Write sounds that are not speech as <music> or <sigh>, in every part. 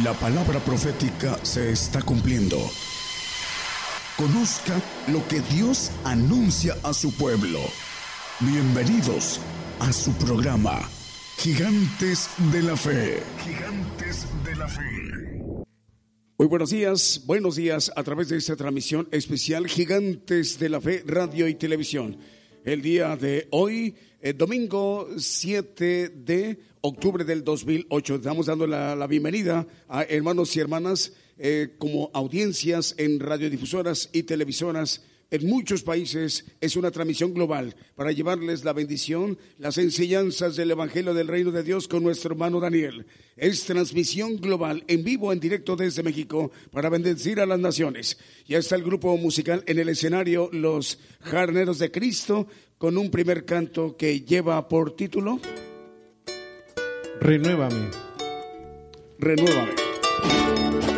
La palabra profética se está cumpliendo. Conozca lo que Dios anuncia a su pueblo. Bienvenidos a su programa, Gigantes de la Fe. Gigantes de la Fe. Muy buenos días, buenos días a través de esta transmisión especial Gigantes de la Fe, radio y televisión. El día de hoy, el domingo 7 de octubre del 2008. Estamos dando la, bienvenida a hermanos y hermanas eh, como audiencias en radiodifusoras y televisoras en muchos países es una transmisión global para llevarles la bendición, las enseñanzas del Evangelio del Reino de Dios con nuestro hermano Daniel. Es transmisión global en vivo, en directo desde México para bendecir a las naciones. Ya está el grupo musical en el escenario Los Jarneros de Cristo con un primer canto que lleva por título Renuévame. Renuévame.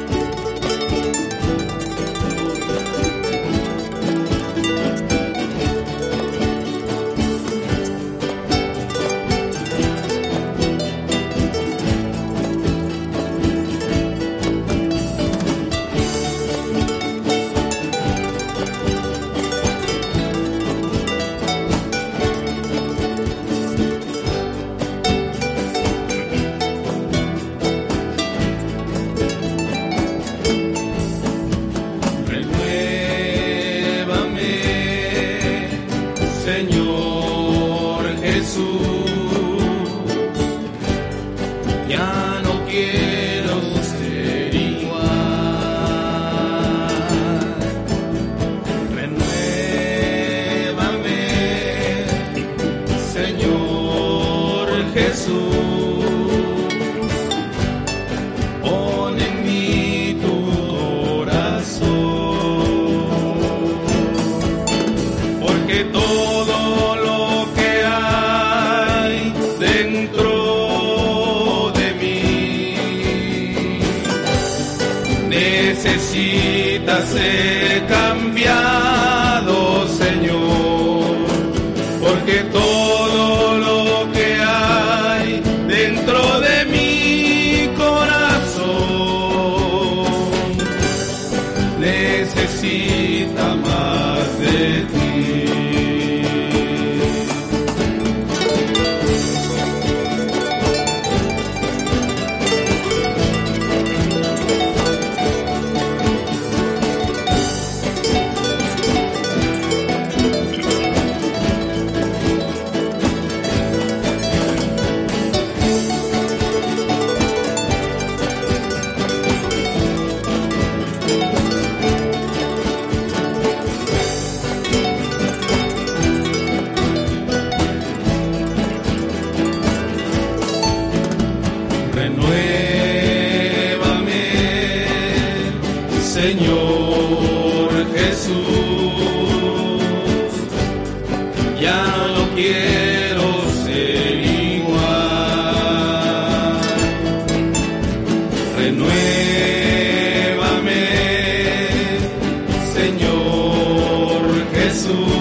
Jesus.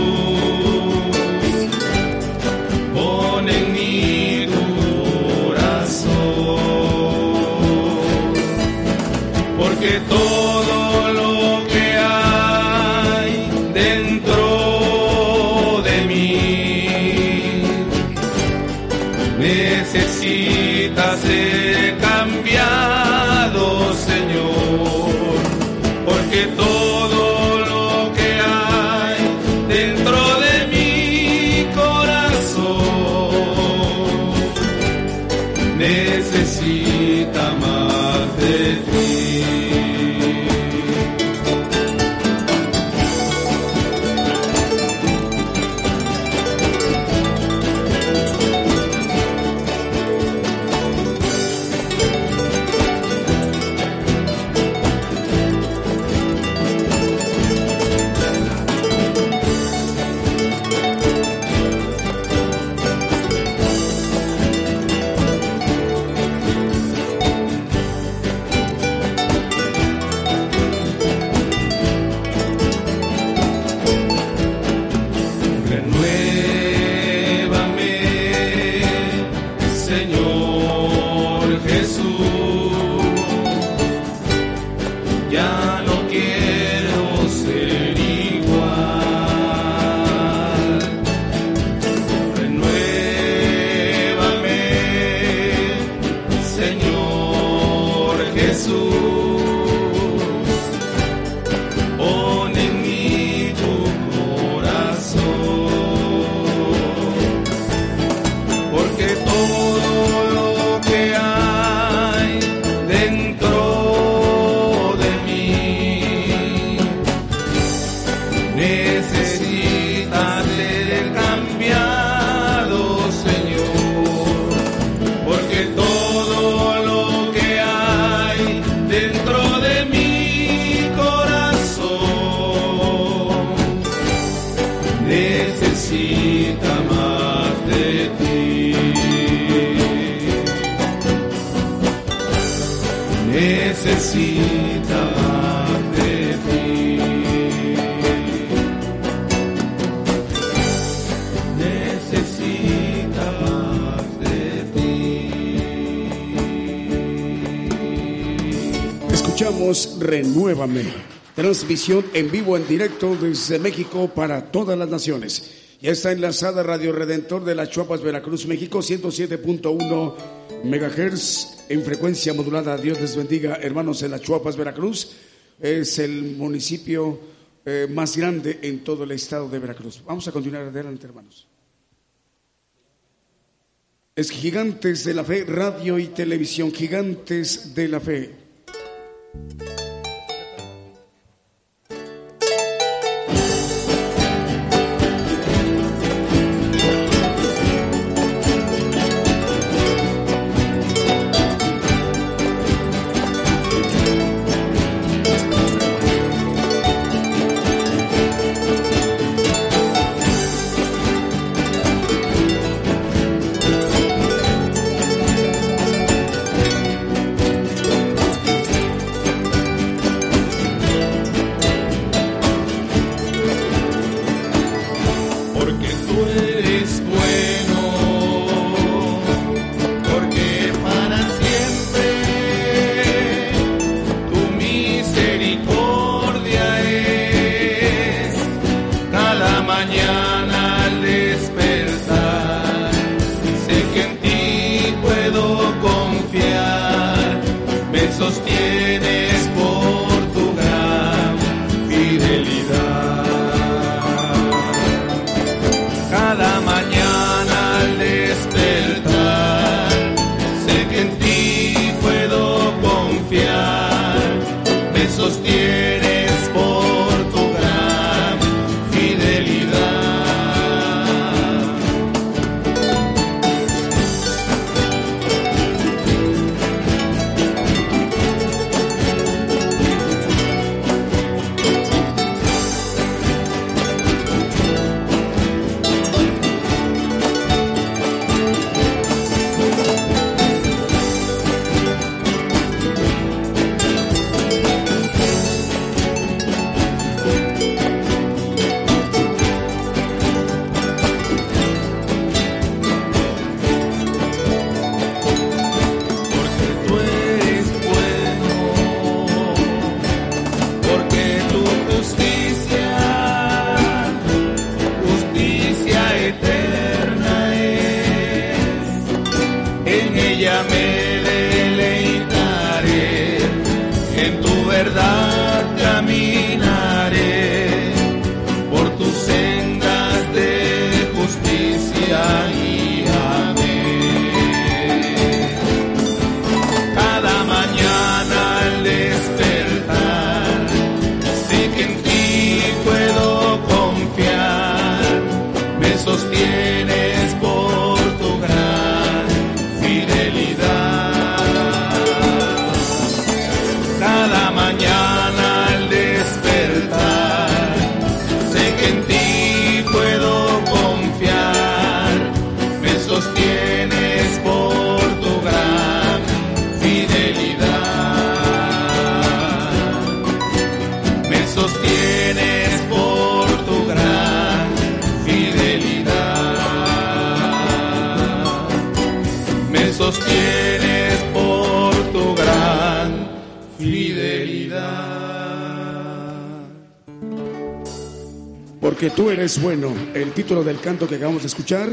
Transmisión en vivo, en directo desde México para todas las naciones. Ya está enlazada Radio Redentor de las Chuapas, Veracruz, México, 107.1 megahertz en frecuencia modulada. Dios les bendiga, hermanos en las Chuapas, Veracruz. Es el municipio eh, más grande en todo el estado de Veracruz. Vamos a continuar adelante, hermanos. Es Gigantes de la Fe, radio y televisión, Gigantes de la Fe. Es bueno, el título del canto que acabamos de escuchar.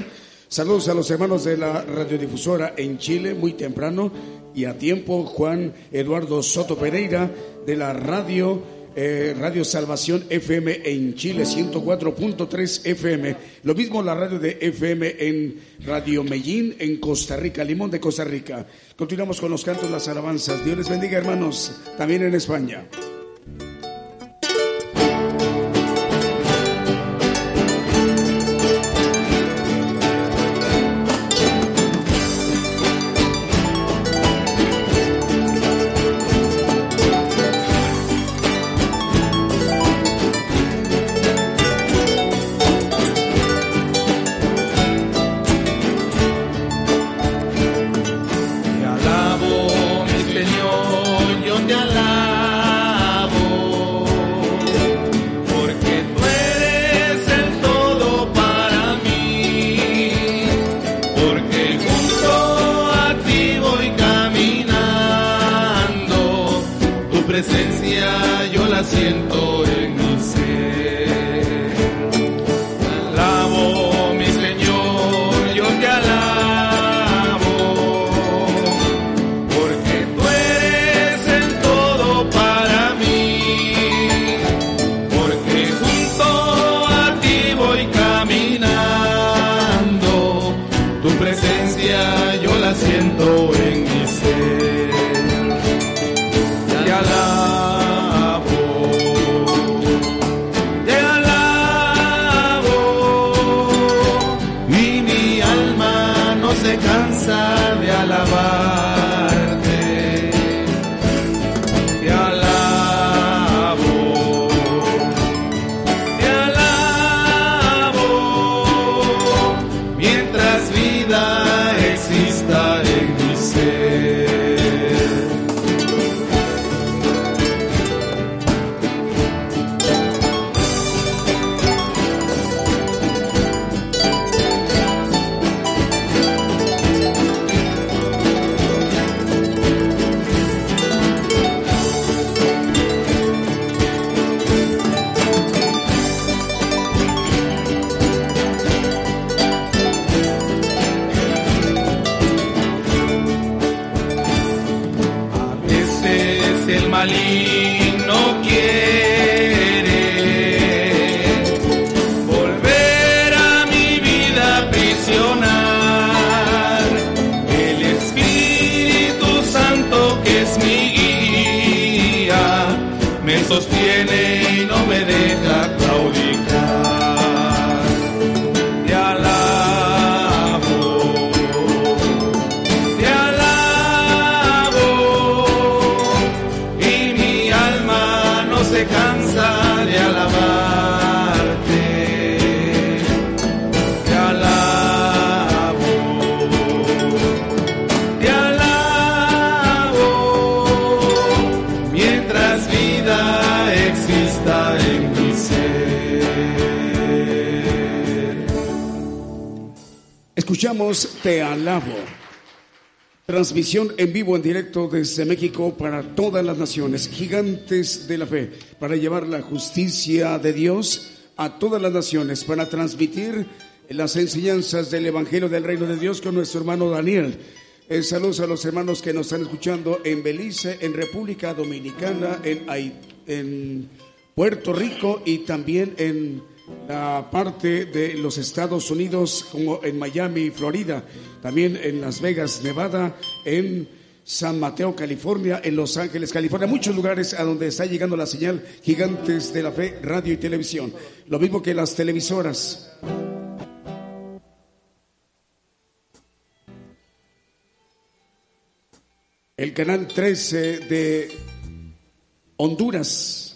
Saludos a los hermanos de la radiodifusora en Chile, muy temprano y a tiempo. Juan Eduardo Soto Pereira de la radio eh, Radio Salvación FM en Chile, 104.3 FM. Lo mismo la radio de FM en Radio Medellín en Costa Rica, Limón de Costa Rica. Continuamos con los cantos, las alabanzas. Dios les bendiga, hermanos, también en España. Transmisión en vivo, en directo desde México para todas las naciones, gigantes de la fe, para llevar la justicia de Dios a todas las naciones, para transmitir las enseñanzas del Evangelio del Reino de Dios con nuestro hermano Daniel. Eh, saludos a los hermanos que nos están escuchando en Belice, en República Dominicana, en, Puerto Rico y también en la parte de los Estados Unidos, como en Miami, Florida, también en Las Vegas, Nevada, en San Mateo, California, en Los Ángeles, California, muchos lugares a donde está llegando la señal Gigantes de la Fe, radio y televisión. Lo mismo que las televisoras. El canal 13 de Honduras.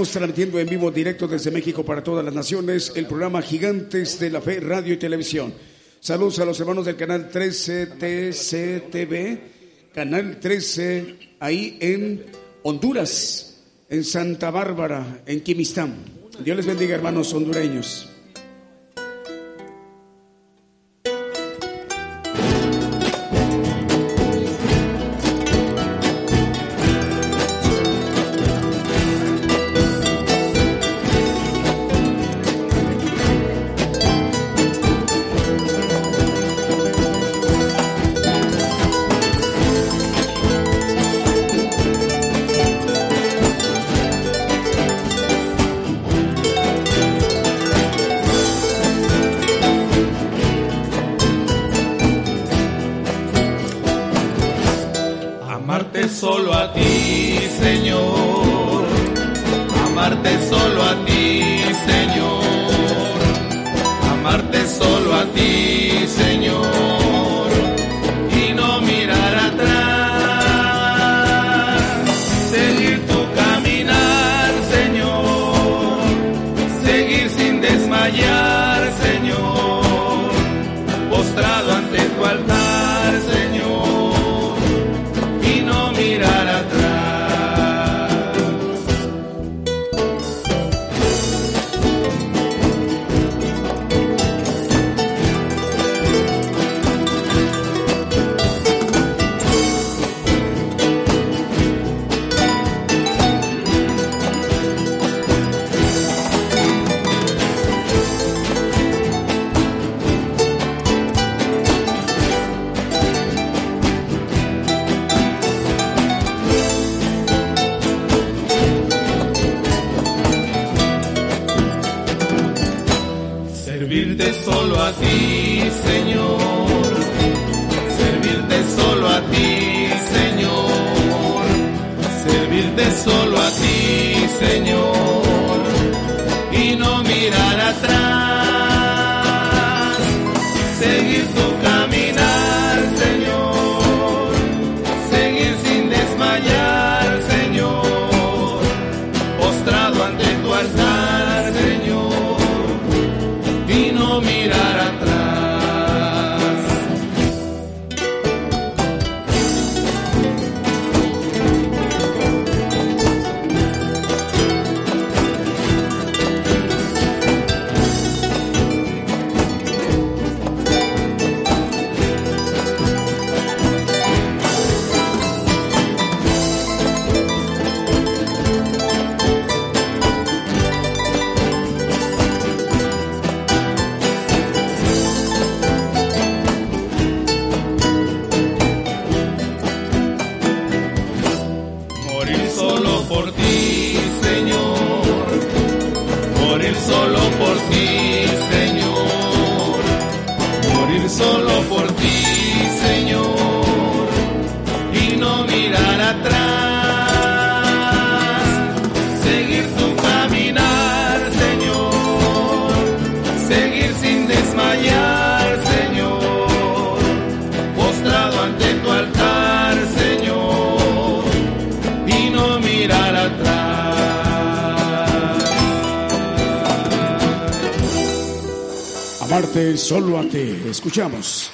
Estamos transmitiendo en vivo directo desde México para todas las naciones el programa Gigantes de la Fe Radio y Televisión. Saludos a los hermanos del canal 13TCTV, canal 13 ahí en Honduras, en Santa Bárbara, en Quimistán. Dios les bendiga hermanos hondureños. Amarte solo a ti. Escuchamos.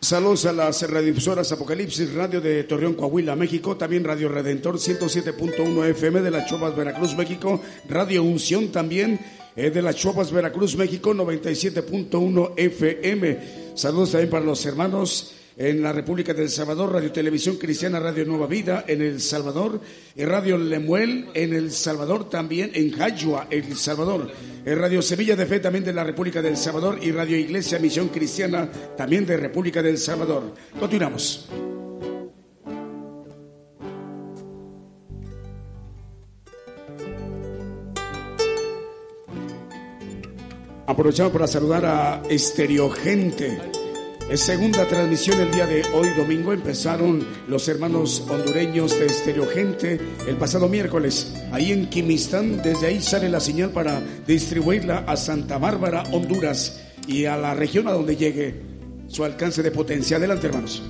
Saludos a las radiodifusoras Apocalipsis Radio de Torreón, Coahuila, México, también Radio Redentor 107.1 FM de las Chuapas, Veracruz, México, Radio Unción también eh, de las Chuapas, Veracruz, México 97.1 FM. Saludos también para los hermanos en la República del Salvador, Radio Televisión Cristiana, Radio Nueva Vida en El Salvador, Radio Lemuel en El Salvador, también en Jayua, El Salvador, Radio Semilla de Fe también de la República del Salvador y Radio Iglesia Misión Cristiana también de República del Salvador. Continuamos. Aprovechamos para saludar a Estereogente es segunda transmisión el día de hoy domingo. Empezaron los hermanos hondureños de Estereogente el pasado miércoles, ahí en Quimistán. Desde ahí sale la señal para distribuirla a Santa Bárbara, Honduras, y a la región a donde llegue su alcance de potencia. Adelante, hermanos.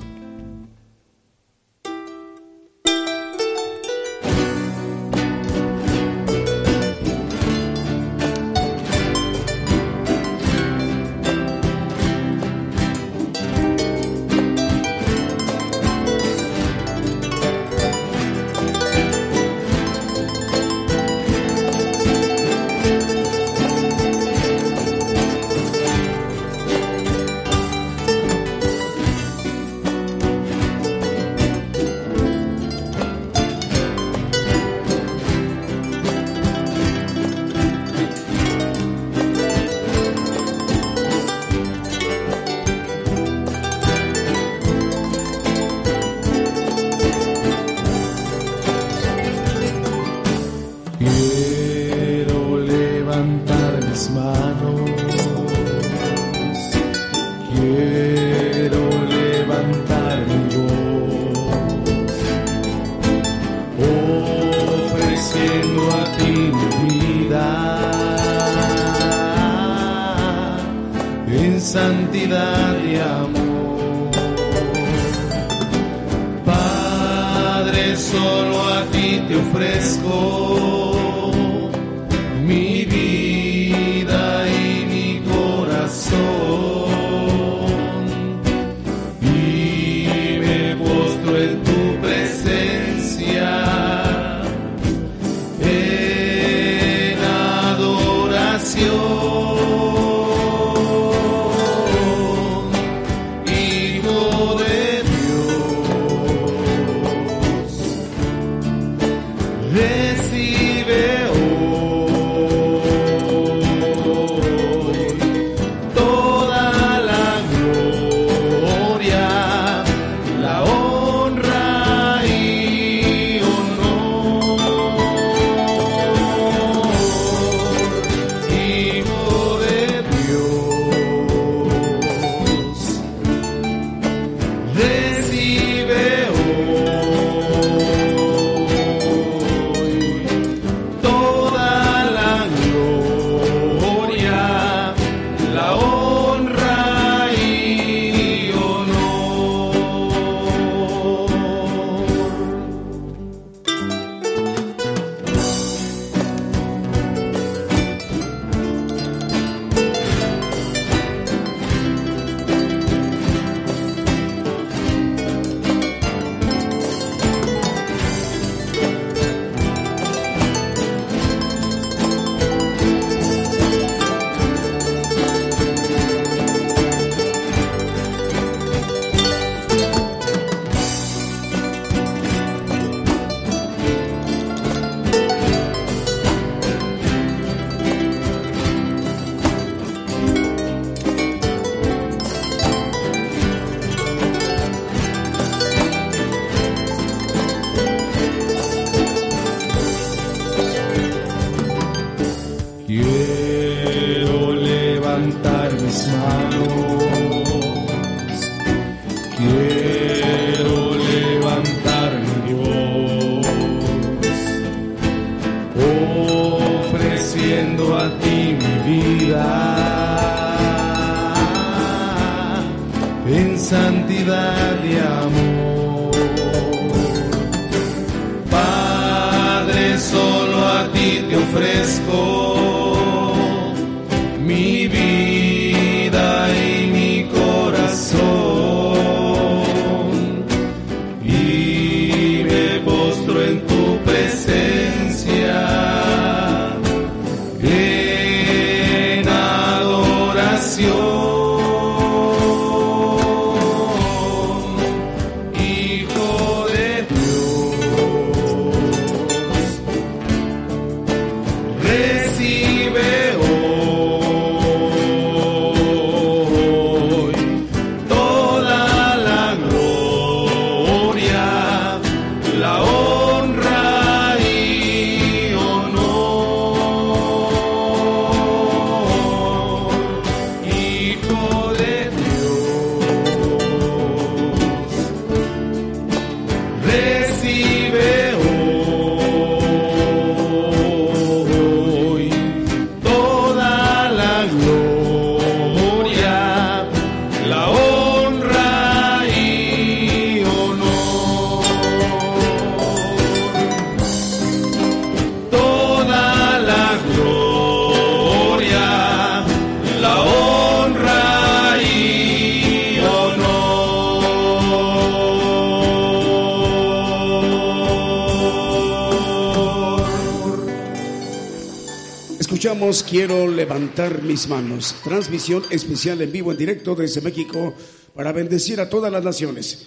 Mis manos. Transmisión especial en vivo, en directo desde México, para bendecir a todas las naciones.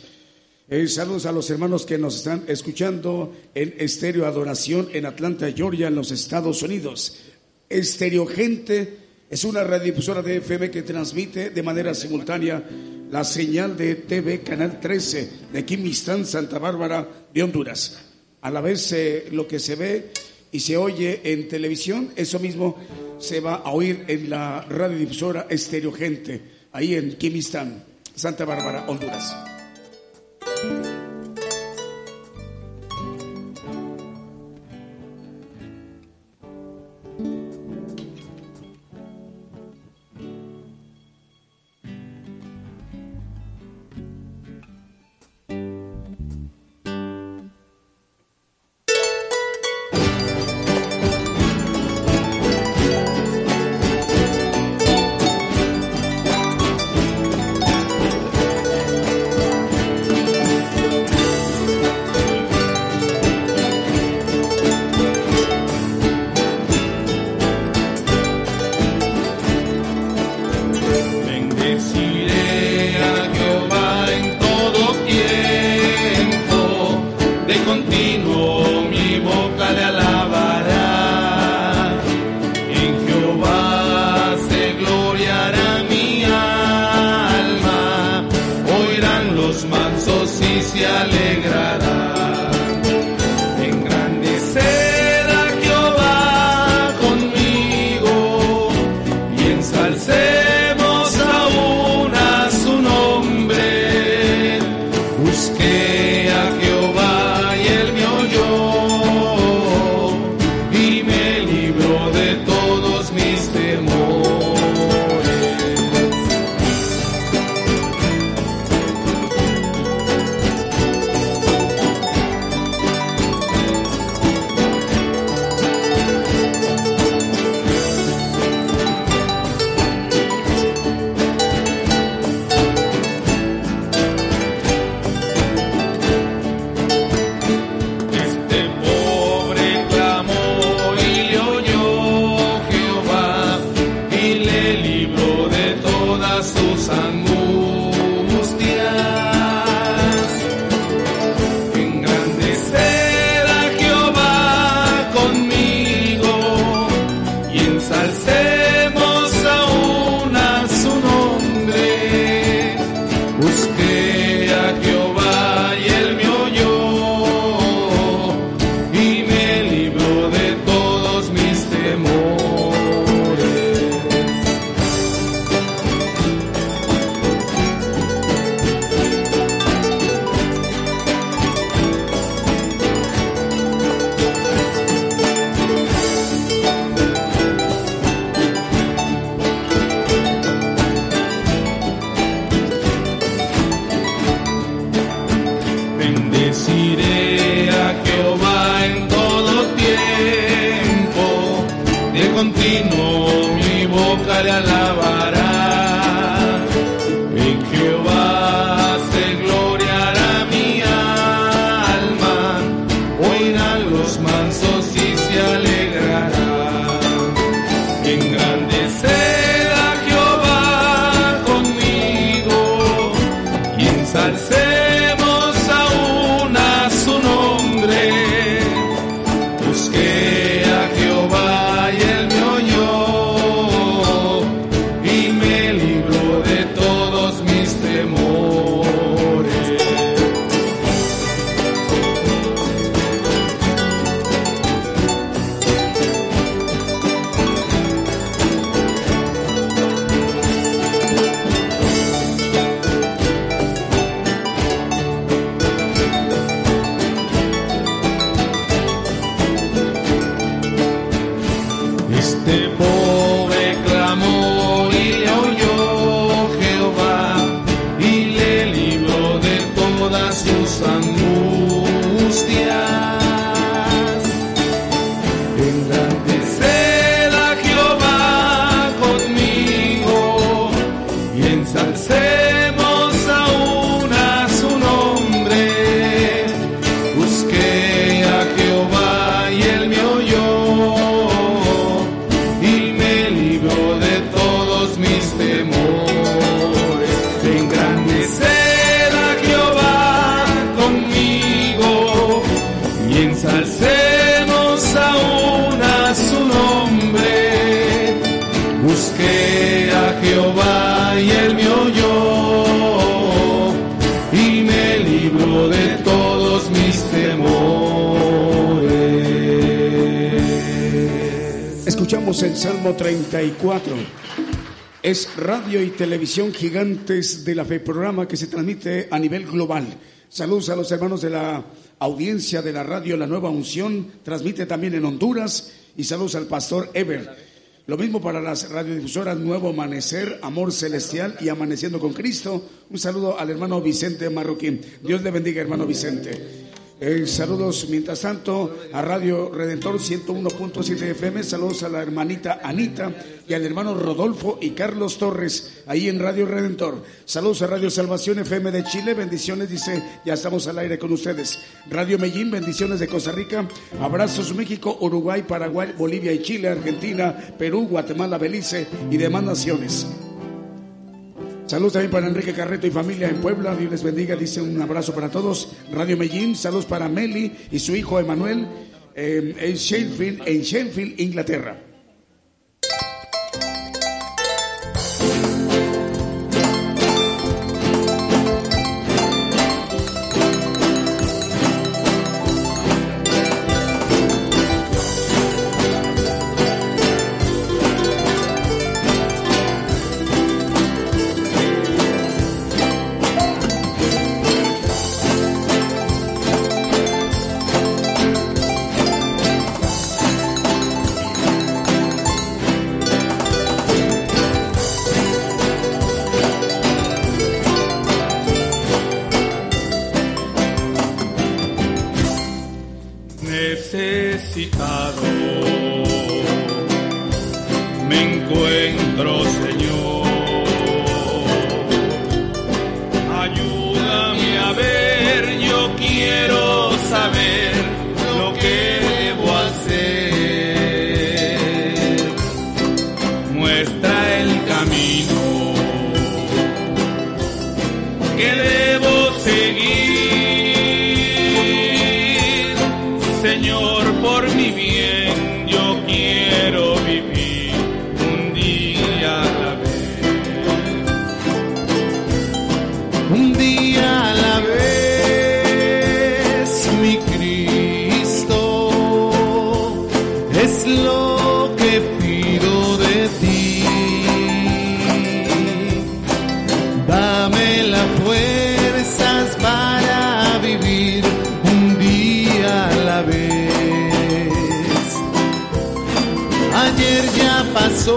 Eh, saludos a los hermanos que nos están escuchando en Estéreo Adoración en Atlanta, Georgia, en los Estados Unidos. Estéreo Gente es una radiodifusora de FM que transmite de manera simultánea la señal de TV Canal 13 de Quimistán, Santa Bárbara de Honduras. A la vez eh, lo que se ve y se oye en televisión, eso mismo se va a oír en la radiodifusora Estéreo Gente, ahí en Quimistán, Santa Bárbara, Honduras. temporal. Salmo 34. Es radio y televisión gigantes de la fe, programa que se transmite a nivel global. Saludos a los hermanos de la audiencia de la radio La Nueva Unción, transmite también en Honduras y saludos al pastor Ever. Lo mismo para las radiodifusoras Nuevo Amanecer, Amor Celestial y Amaneciendo con Cristo. Un saludo al hermano Vicente Marroquín. Dios le bendiga, hermano Vicente. Eh, saludos, mientras tanto, a Radio Redentor 101.7 FM. Saludos a la hermanita Anita y al hermano Rodolfo y Carlos Torres, ahí en Radio Redentor. Saludos a Radio Salvación FM de Chile. Bendiciones, dice, ya estamos al aire con ustedes. Radio Medellín, bendiciones de Costa Rica. Abrazos México, Uruguay, Paraguay, Bolivia y Chile, Argentina, Perú, Guatemala, Belice y demás naciones. Saludos también para Enrique Carreto y familia en Puebla. Dios les bendiga. Dice un abrazo para todos. Radio Medellín. Saludos para Meli y su hijo Emanuel eh, en Sheffield, en Sheffield, Inglaterra. costado.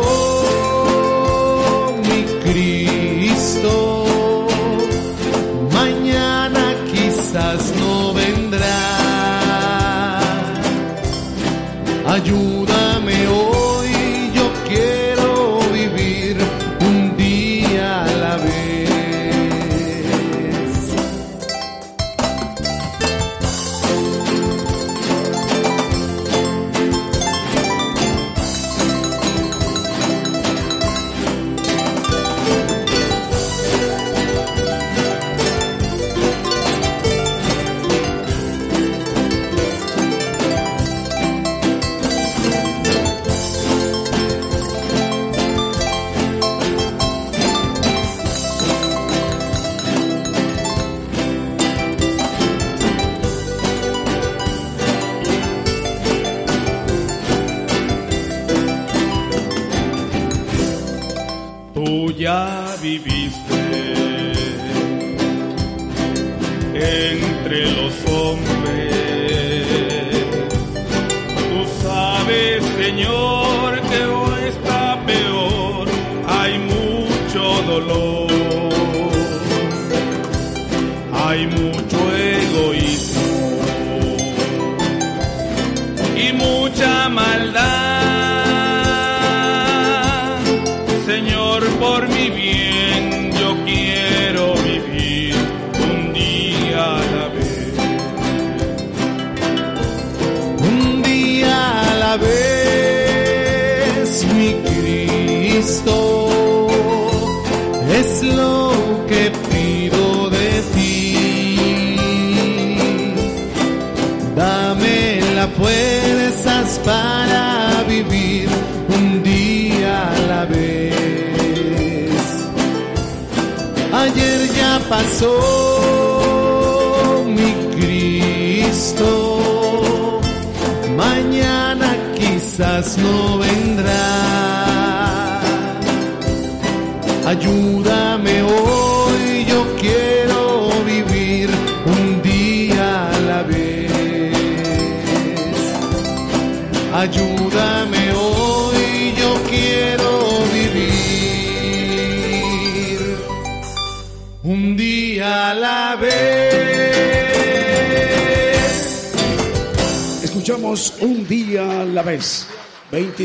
Para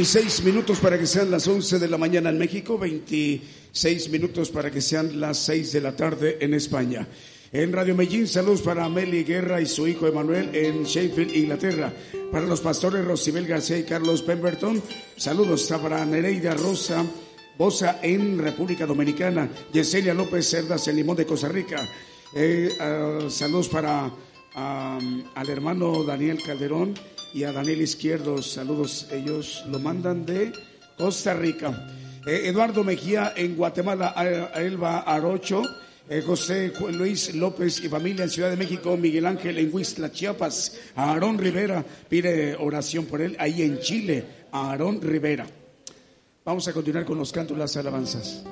26 minutos para que sean las 11 de la mañana en México, 26 minutos para que sean las 6 de la tarde en España. En Radio Medellín, saludos para Meli Guerra y su hijo Emanuel en Sheffield, Inglaterra. Para los pastores Rosibel García y Carlos Pemberton, saludos para Nereida Rosa Bosa en República Dominicana. Yesenia López Cerdas en Limón de Costa Rica. Eh, ah, saludos para al hermano Daniel Calderón y a Daniel Izquierdo. Saludos, ellos lo mandan de Costa Rica. Eh, Eduardo Mejía en Guatemala, a, Elba Arocho. eh, José Luis López y familia en Ciudad de México, Miguel Ángel en Huistla, Chiapas, Aarón Rivera, pide oración por él, ahí en Chile, Aarón Rivera. Vamos a continuar con los cantos, las alabanzas.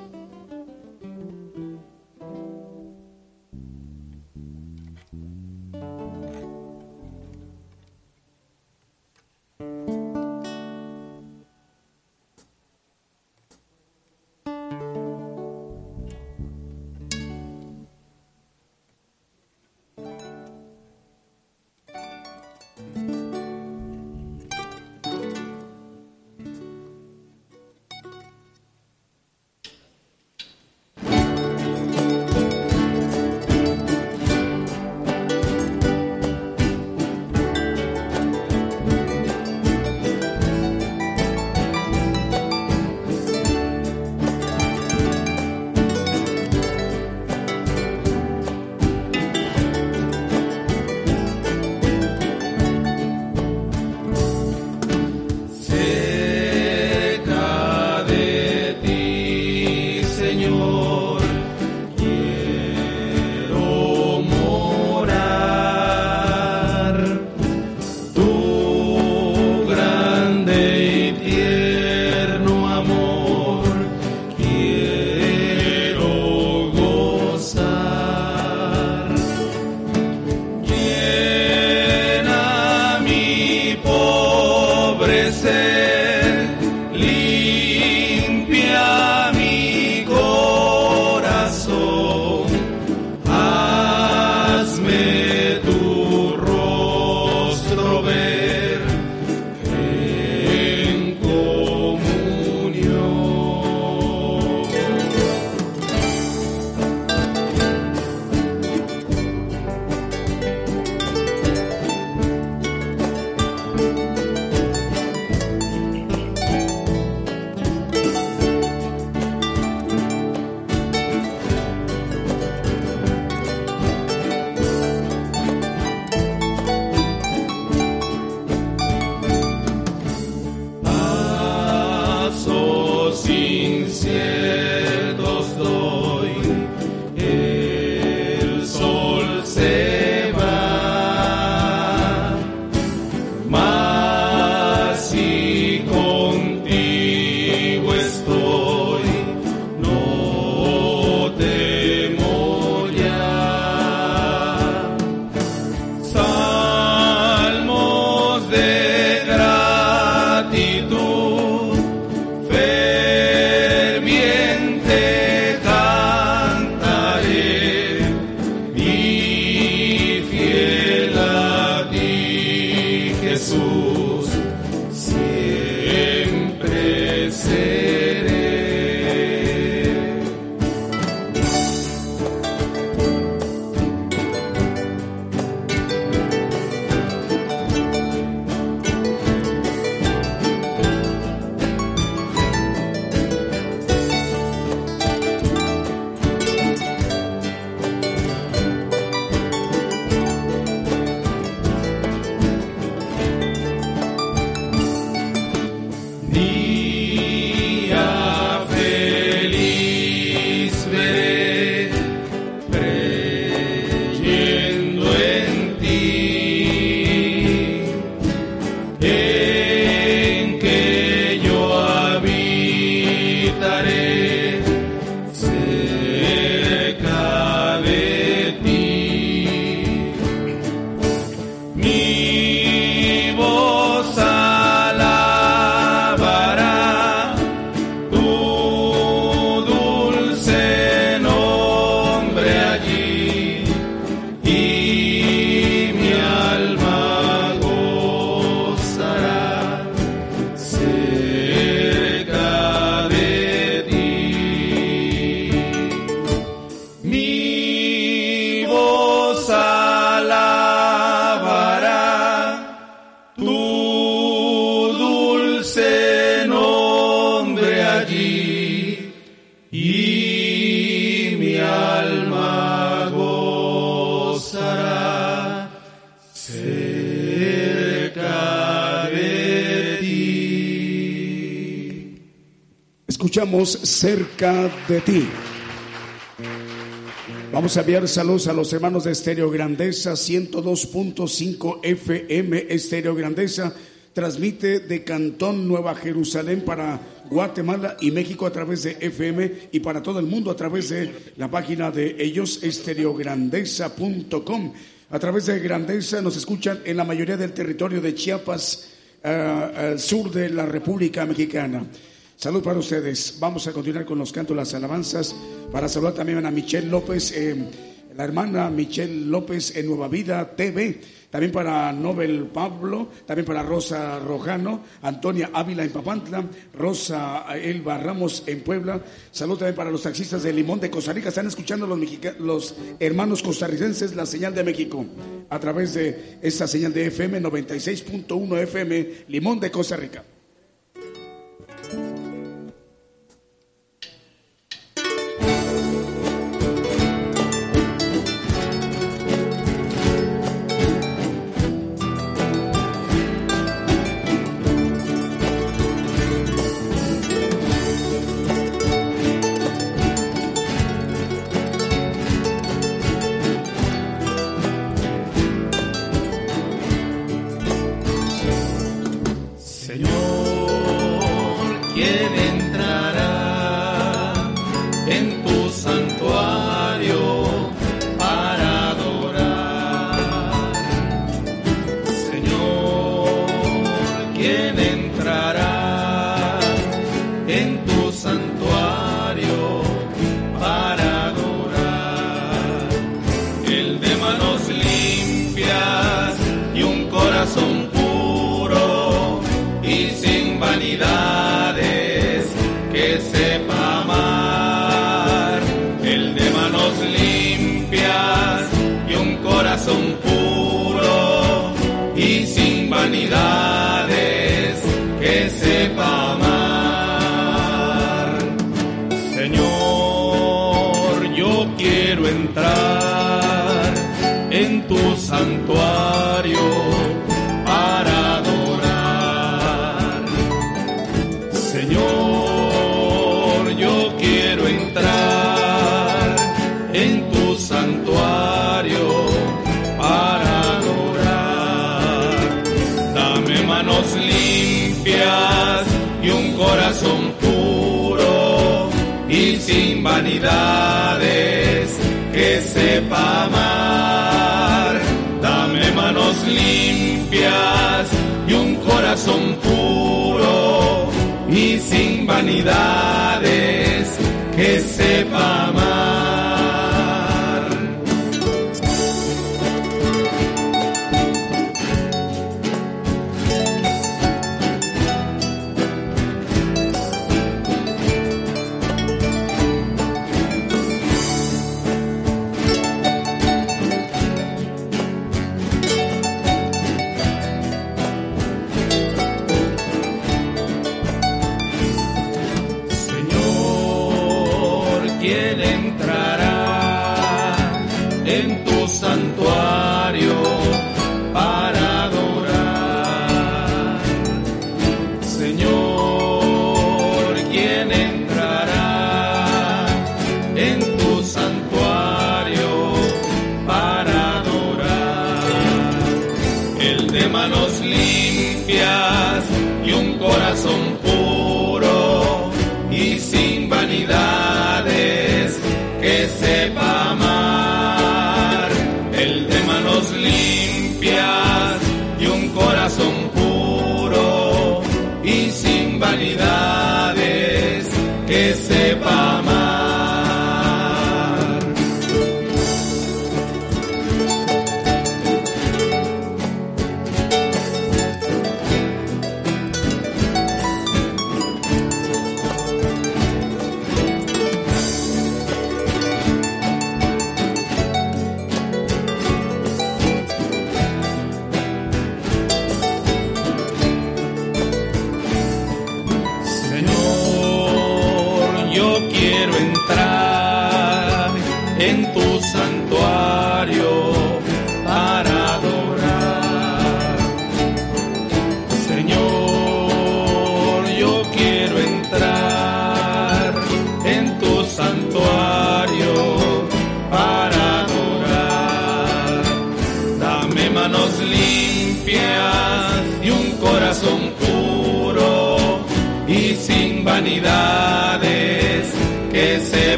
Cerca de ti. Vamos a enviar saludos a los hermanos de Estéreo Grandeza 102.5 FM Estéreo Grandeza transmite de Cantón Nueva Jerusalén para Guatemala y México a través de FM y para todo el mundo a través de la página de ellos, estereograndeza.com. A través de Grandeza nos escuchan en la mayoría del territorio de Chiapas, eh, al sur de la República Mexicana. Salud para ustedes. Vamos a continuar con los cantos, las alabanzas, para saludar también a Michelle López, eh, la hermana Michelle López en Nueva Vida TV también para Nobel Pablo, también para Rosa Rojano, Antonia Ávila en Papantla, Rosa Elba Ramos en Puebla. Salud también para los taxistas de Limón de Costa Rica. Están escuchando los, los hermanos costarricenses la señal de México a través de esta señal de FM 96.1 FM Limón de Costa Rica. Que sepa amar. Dame manos limpias y un corazón puro y sin vanidades que sepa amar. Yo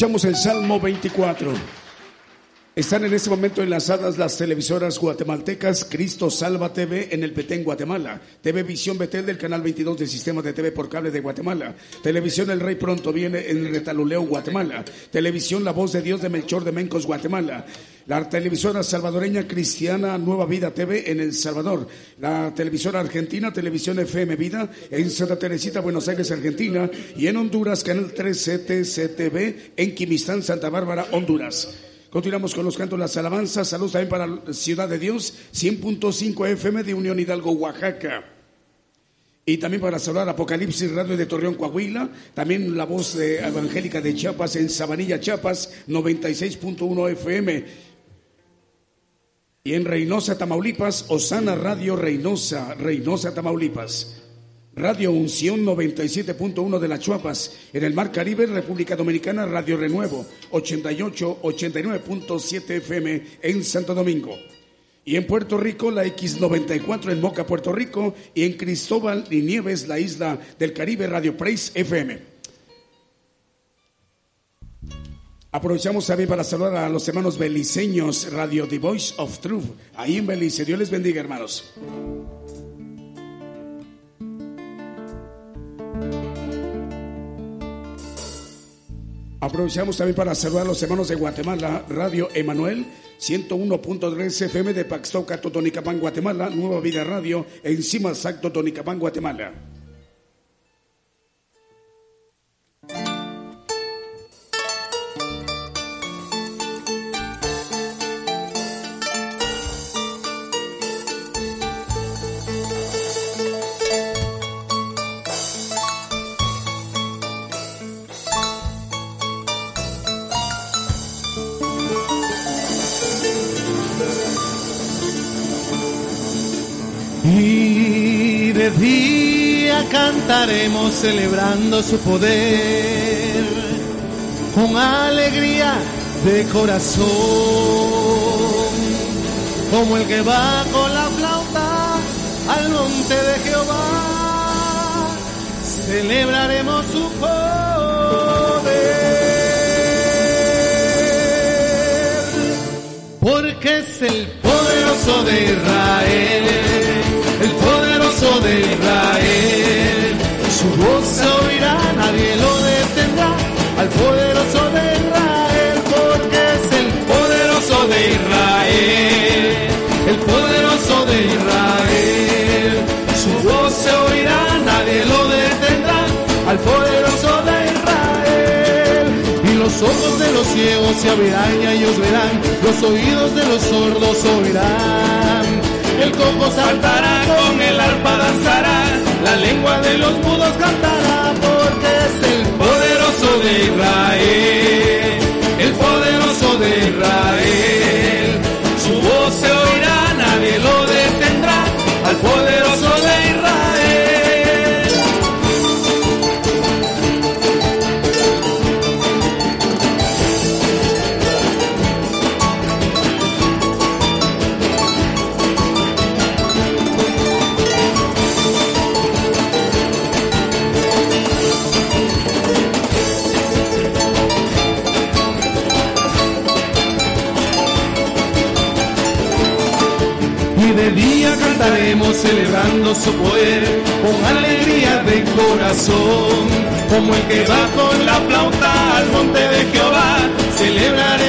Escuchamos el Salmo 24. Están en este momento enlazadas las televisoras guatemaltecas Cristo Salva TV en el Petén, Guatemala, TV Visión Betel del canal 22 del sistema de TV por cable de Guatemala, Televisión El Rey Pronto viene en Retaluleo, Guatemala, Televisión La Voz de Dios de Melchor de Mencos, Guatemala, la televisora salvadoreña cristiana Nueva Vida TV en El Salvador, la televisora argentina Televisión FM Vida en Santa Teresita, Buenos Aires, Argentina, y en Honduras, Canal 3 CTCTV en Quimistán, Santa Bárbara, Honduras. Continuamos con los cantos, las alabanzas. Saludos también para Ciudad de Dios, 100.5 FM de Unión Hidalgo, Oaxaca. Y también para saludar Apocalipsis Radio de Torreón, Coahuila. También la voz de evangélica de Chiapas en Sabanilla, Chiapas, 96.1 FM. Y en Reynosa, Tamaulipas, Osana Radio Reynosa, Reynosa, Tamaulipas. Radio Unción 97.1 de las Chuapas. En el Mar Caribe, República Dominicana, Radio Renuevo 88, 89.7 FM en Santo Domingo. Y en Puerto Rico, la X94 en Moca, Puerto Rico. Y en Cristóbal y Nieves, la isla del Caribe, Radio Praise FM. Aprovechamos también para saludar a los hermanos beliceños, Radio The Voice of Truth, ahí en Belice. Dios les bendiga, hermanos. Aprovechamos también para saludar a los hermanos de Guatemala, Radio Emanuel, 101.3 FM de Paxtoca, Totonicapán, Guatemala, Nueva Vida Radio, encima Exacto, Totonicapán, Guatemala. Día cantaremos celebrando su poder con alegría de corazón, como el que va con la flauta al monte de Jehová, celebraremos su poder, porque es el poderoso de Israel el poderoso de Israel. Su voz se oirá, nadie lo detendrá. Al poderoso de Israel, porque es el poderoso de Israel. El poderoso de Israel. Su voz se oirá, nadie lo detendrá. Al poderoso de Israel. Y los ojos de los ciegos se abrirán y ellos verán. Los oídos de los sordos oirán el coco saltará, con el arpa danzará, la lengua de los mudos cantará, porque es el poderoso de Israel, el poderoso de Israel. Su voz se oirá, nadie lo detendrá, al poderoso celebrando su poder con alegría de corazón, como el que va con la flauta al monte de Jehová, celebraremos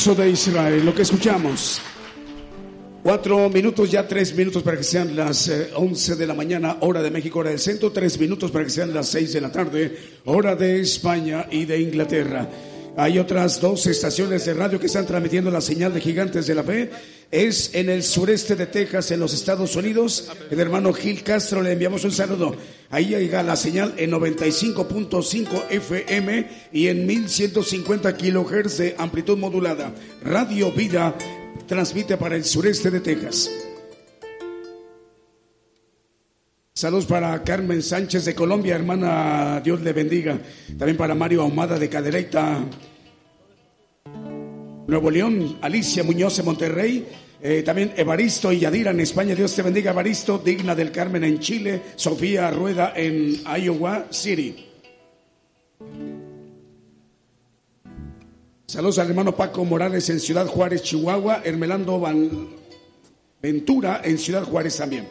de Israel, lo que escuchamos. Cuatro minutos, ya tres minutos para que sean las eh, once de la mañana, hora de México, hora del centro, tres minutos para que sean las seis de la tarde, hora de España y de Inglaterra. Hay otras dos estaciones de radio que están transmitiendo la señal de Gigantes de la Fe. Es en el sureste de Texas, en los Estados Unidos. El hermano Gil Castro le enviamos un saludo. Ahí llega la señal en 95.5 FM y en 1150 kilohertz de amplitud modulada. Radio Vida transmite para el sureste de Texas. Saludos para Carmen Sánchez de Colombia, hermana, Dios le bendiga. También para Mario Ahumada de Cadereyta, Nuevo León, Alicia Muñoz de Monterrey, eh, también Evaristo y Yadira en España, Dios te bendiga, Evaristo, Digna del Carmen en Chile, Sofía Rueda en Iowa City. Saludos al hermano Paco Morales en Ciudad Juárez, Chihuahua, Hermelando Van Ventura en Ciudad Juárez también.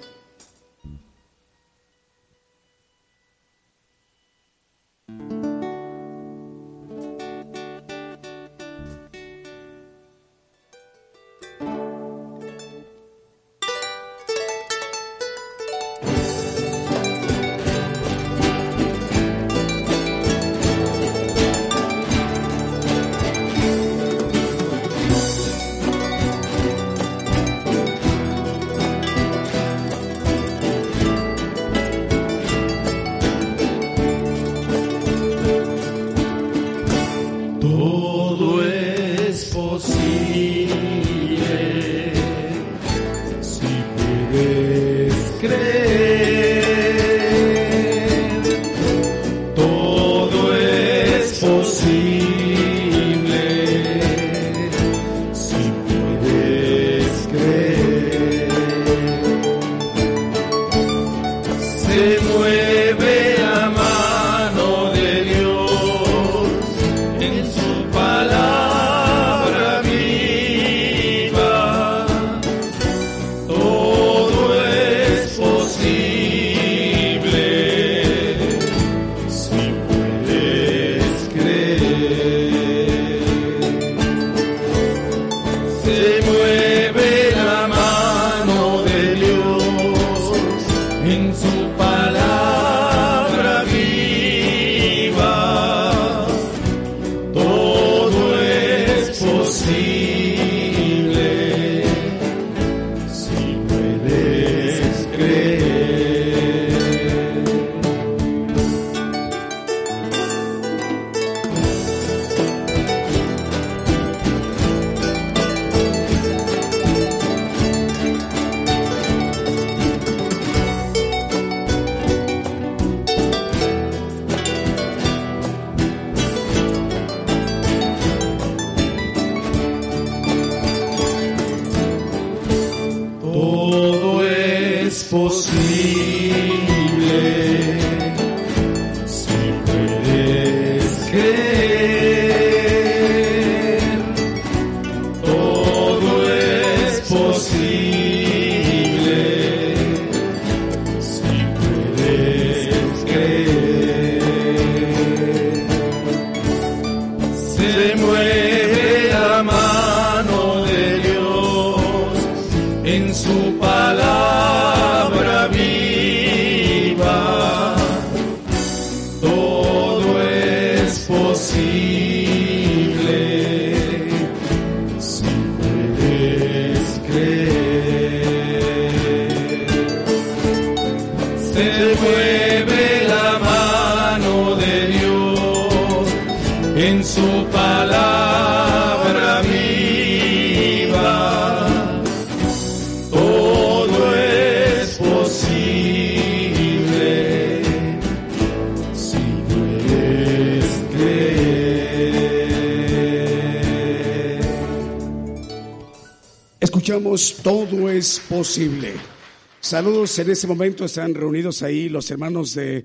Saludos, en este momento están reunidos ahí los hermanos de,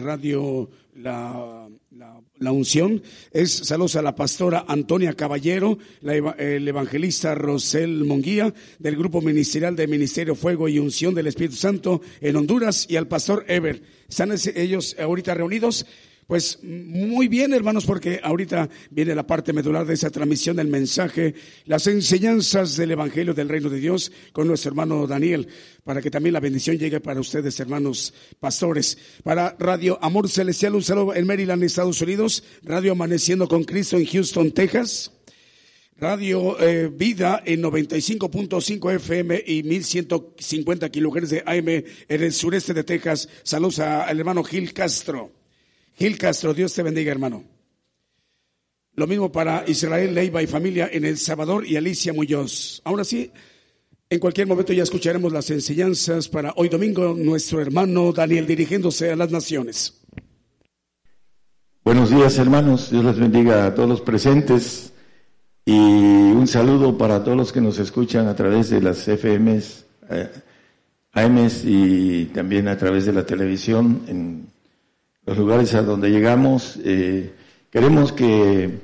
Radio la, la, Unción. Es saludos a la pastora Antonia Caballero, el evangelista Rosel Monguía, del grupo ministerial de Ministerio Fuego y Unción del Espíritu Santo en Honduras, y al pastor Ever. Están ellos ahorita reunidos. Pues muy bien, hermanos, porque ahorita viene la parte medular de esa transmisión del mensaje, las enseñanzas del Evangelio del Reino de Dios con nuestro hermano Daniel, para que también la bendición llegue para ustedes, hermanos pastores. Para Radio Amor Celestial, un saludo en Maryland, Estados Unidos, Radio Amaneciendo con Cristo en Houston, Texas. Radio eh, Vida en 95.5 FM y 1150 kilohertz de AM en el sureste de Texas. Saludos al hermano Gil Castro. Gil Castro, Dios te bendiga, hermano. Lo mismo para Israel Leiva y familia en El Salvador y Alicia Muñoz. Ahora sí, en cualquier momento ya escucharemos las enseñanzas para hoy domingo, nuestro hermano Daniel dirigiéndose a las naciones. Buenos días, hermanos. Dios les bendiga a todos los presentes y un saludo para todos los que nos escuchan a través de las FMs, eh, AMs y también a través de la televisión en los lugares a donde llegamos. Eh, queremos que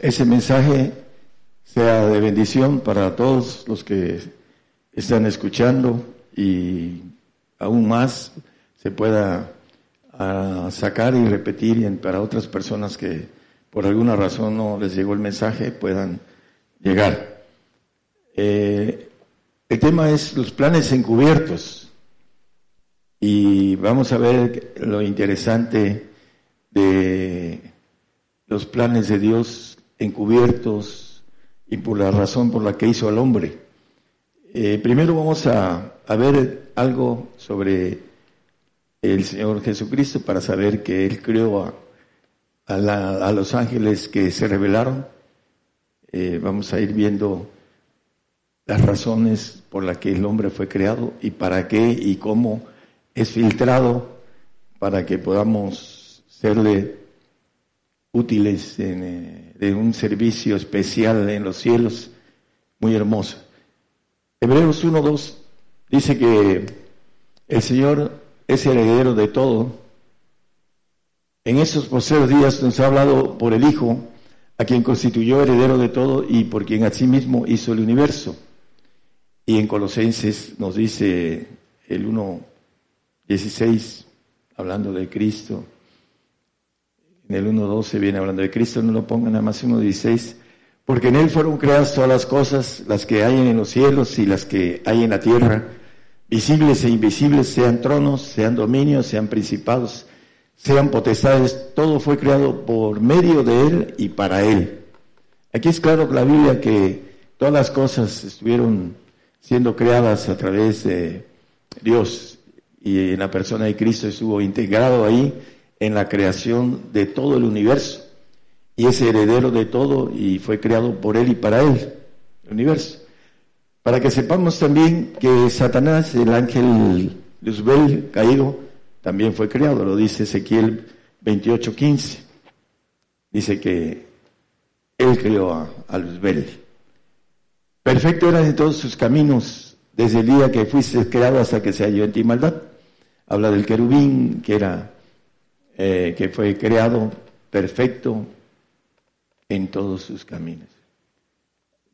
ese mensaje sea de bendición para todos los que están escuchando y aún más se pueda ah, sacar y repetir para otras personas que por alguna razón no les llegó el mensaje puedan llegar. Eh, el tema es los planes encubiertos. Y vamos a ver lo interesante de los planes de Dios encubiertos y por la razón por la que hizo al hombre. Eh, primero vamos a, ver algo sobre el Señor Jesucristo para saber que Él creó a, los ángeles que se revelaron. Eh, vamos a ir viendo las razones por las que el hombre fue creado y para qué y cómo es filtrado para que podamos serle útiles en, eh, un servicio especial en los cielos, muy hermoso. Hebreos 1.2 dice que el Señor es heredero de todo. En esos posteriores días nos ha hablado por el Hijo, a quien constituyó heredero de todo y por quien asimismo hizo el universo. Y en Colosenses nos dice el 1, 16, hablando de Cristo. En el 1.12 viene hablando de Cristo, no lo pongan nada más 1.16, porque en Él fueron creadas todas las cosas, las que hay en los cielos y las que hay en la tierra, visibles e invisibles, sean tronos, sean dominios, sean principados, sean potestades, todo fue creado por medio de Él y para Él. Aquí es claro la Biblia que todas las cosas estuvieron siendo creadas a través de Dios y en la persona de Cristo estuvo integrado ahí en la creación de todo el universo y es heredero de todo y fue creado por él y para él, el universo. Para que sepamos también que Satanás, el ángel Luzbel caído, también fue creado, lo dice Ezequiel 28:15. Dice que él creó a, a Luzbel. Perfecto era en todos sus caminos, desde el día que fuiste creado hasta que se halló en ti maldad habla del querubín que era eh, que fue creado perfecto en todos sus caminos.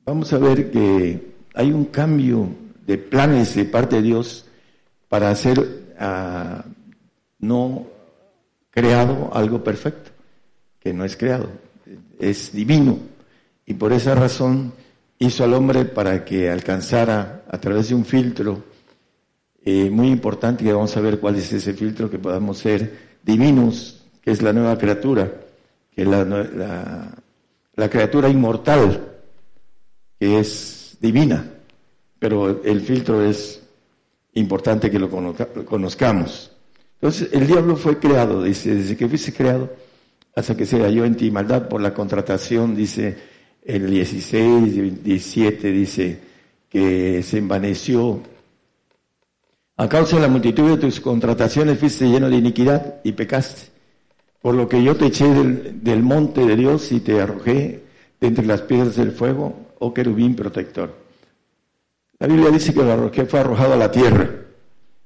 Vamos a ver que hay un cambio de planes de parte de Dios para hacer ah, no creado algo perfecto, que no es creado, es divino. Y por esa razón hizo al hombre para que alcanzara a través de un filtro eh, muy importante que vamos a ver cuál es ese filtro que podamos ser divinos, que es la nueva criatura, que es la, la, criatura inmortal, que es divina, pero el filtro es importante que lo, conozcamos. Entonces, el diablo fue creado, dice, desde que fuiste creado hasta que se halló en ti maldad por la contratación, dice el 16, 17, dice que se envaneció a causa de la multitud de tus contrataciones fuiste lleno de iniquidad y pecaste. Por lo que yo te eché del, monte de Dios y te arrojé de entre las piedras del fuego, oh querubín protector. La Biblia dice que, fue arrojado a la tierra.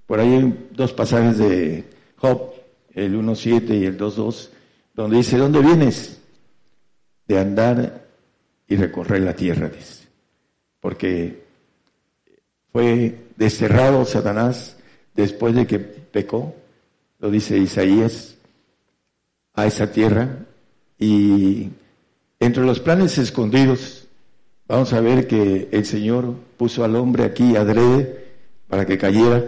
Por ahí hay dos pasajes de Job, el 1.7 y el 2.2, donde dice, ¿dónde vienes? De andar y recorrer la tierra, dice. Porque fue desterrado Satanás después de que pecó, lo dice Isaías, a esa tierra. Y entre los planes escondidos, vamos a ver que el Señor puso al hombre aquí adrede para que cayera,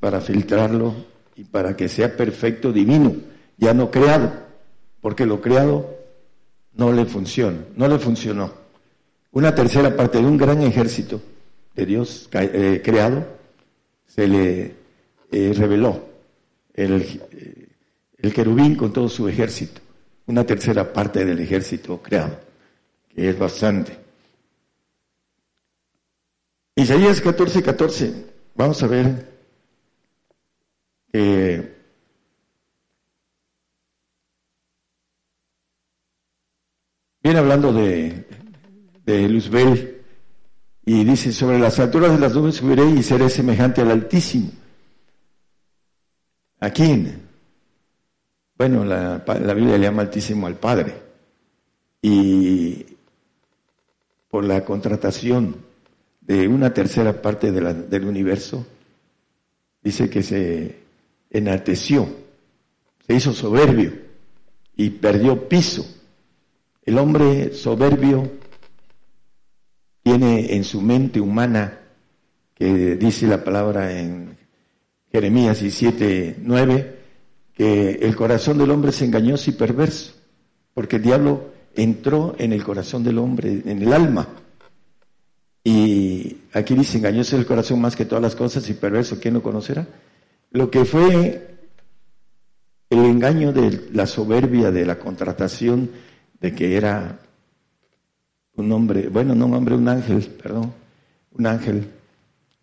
para filtrarlo y para que sea perfecto divino, ya no creado, porque lo creado no le funciona, no le funcionó. Una tercera parte de un gran ejército de Dios eh, creado se le eh, reveló el, eh, el querubín con todo su ejército, una tercera parte del ejército creado, que es bastante. Isaías 14, 14, vamos a ver que viene hablando de, de Luzbel y dice, sobre las alturas de las nubes subiré y seré semejante al Altísimo. ¿A quién? Bueno, la, la Biblia le llama Altísimo al Padre. Y por la contratación de una tercera parte del universo, dice que se enalteció, se hizo soberbio y perdió piso. El hombre soberbio tiene en su mente humana, que dice la palabra en Jeremías 17, 9, que el corazón del hombre es engañoso y perverso, porque el diablo entró en el corazón del hombre, en el alma, y aquí dice, engañoso el corazón más que todas las cosas y perverso, ¿quién lo conocerá? Lo que fue el engaño de la soberbia de la contratación de que era un hombre, bueno, no un hombre, un ángel, perdón, un ángel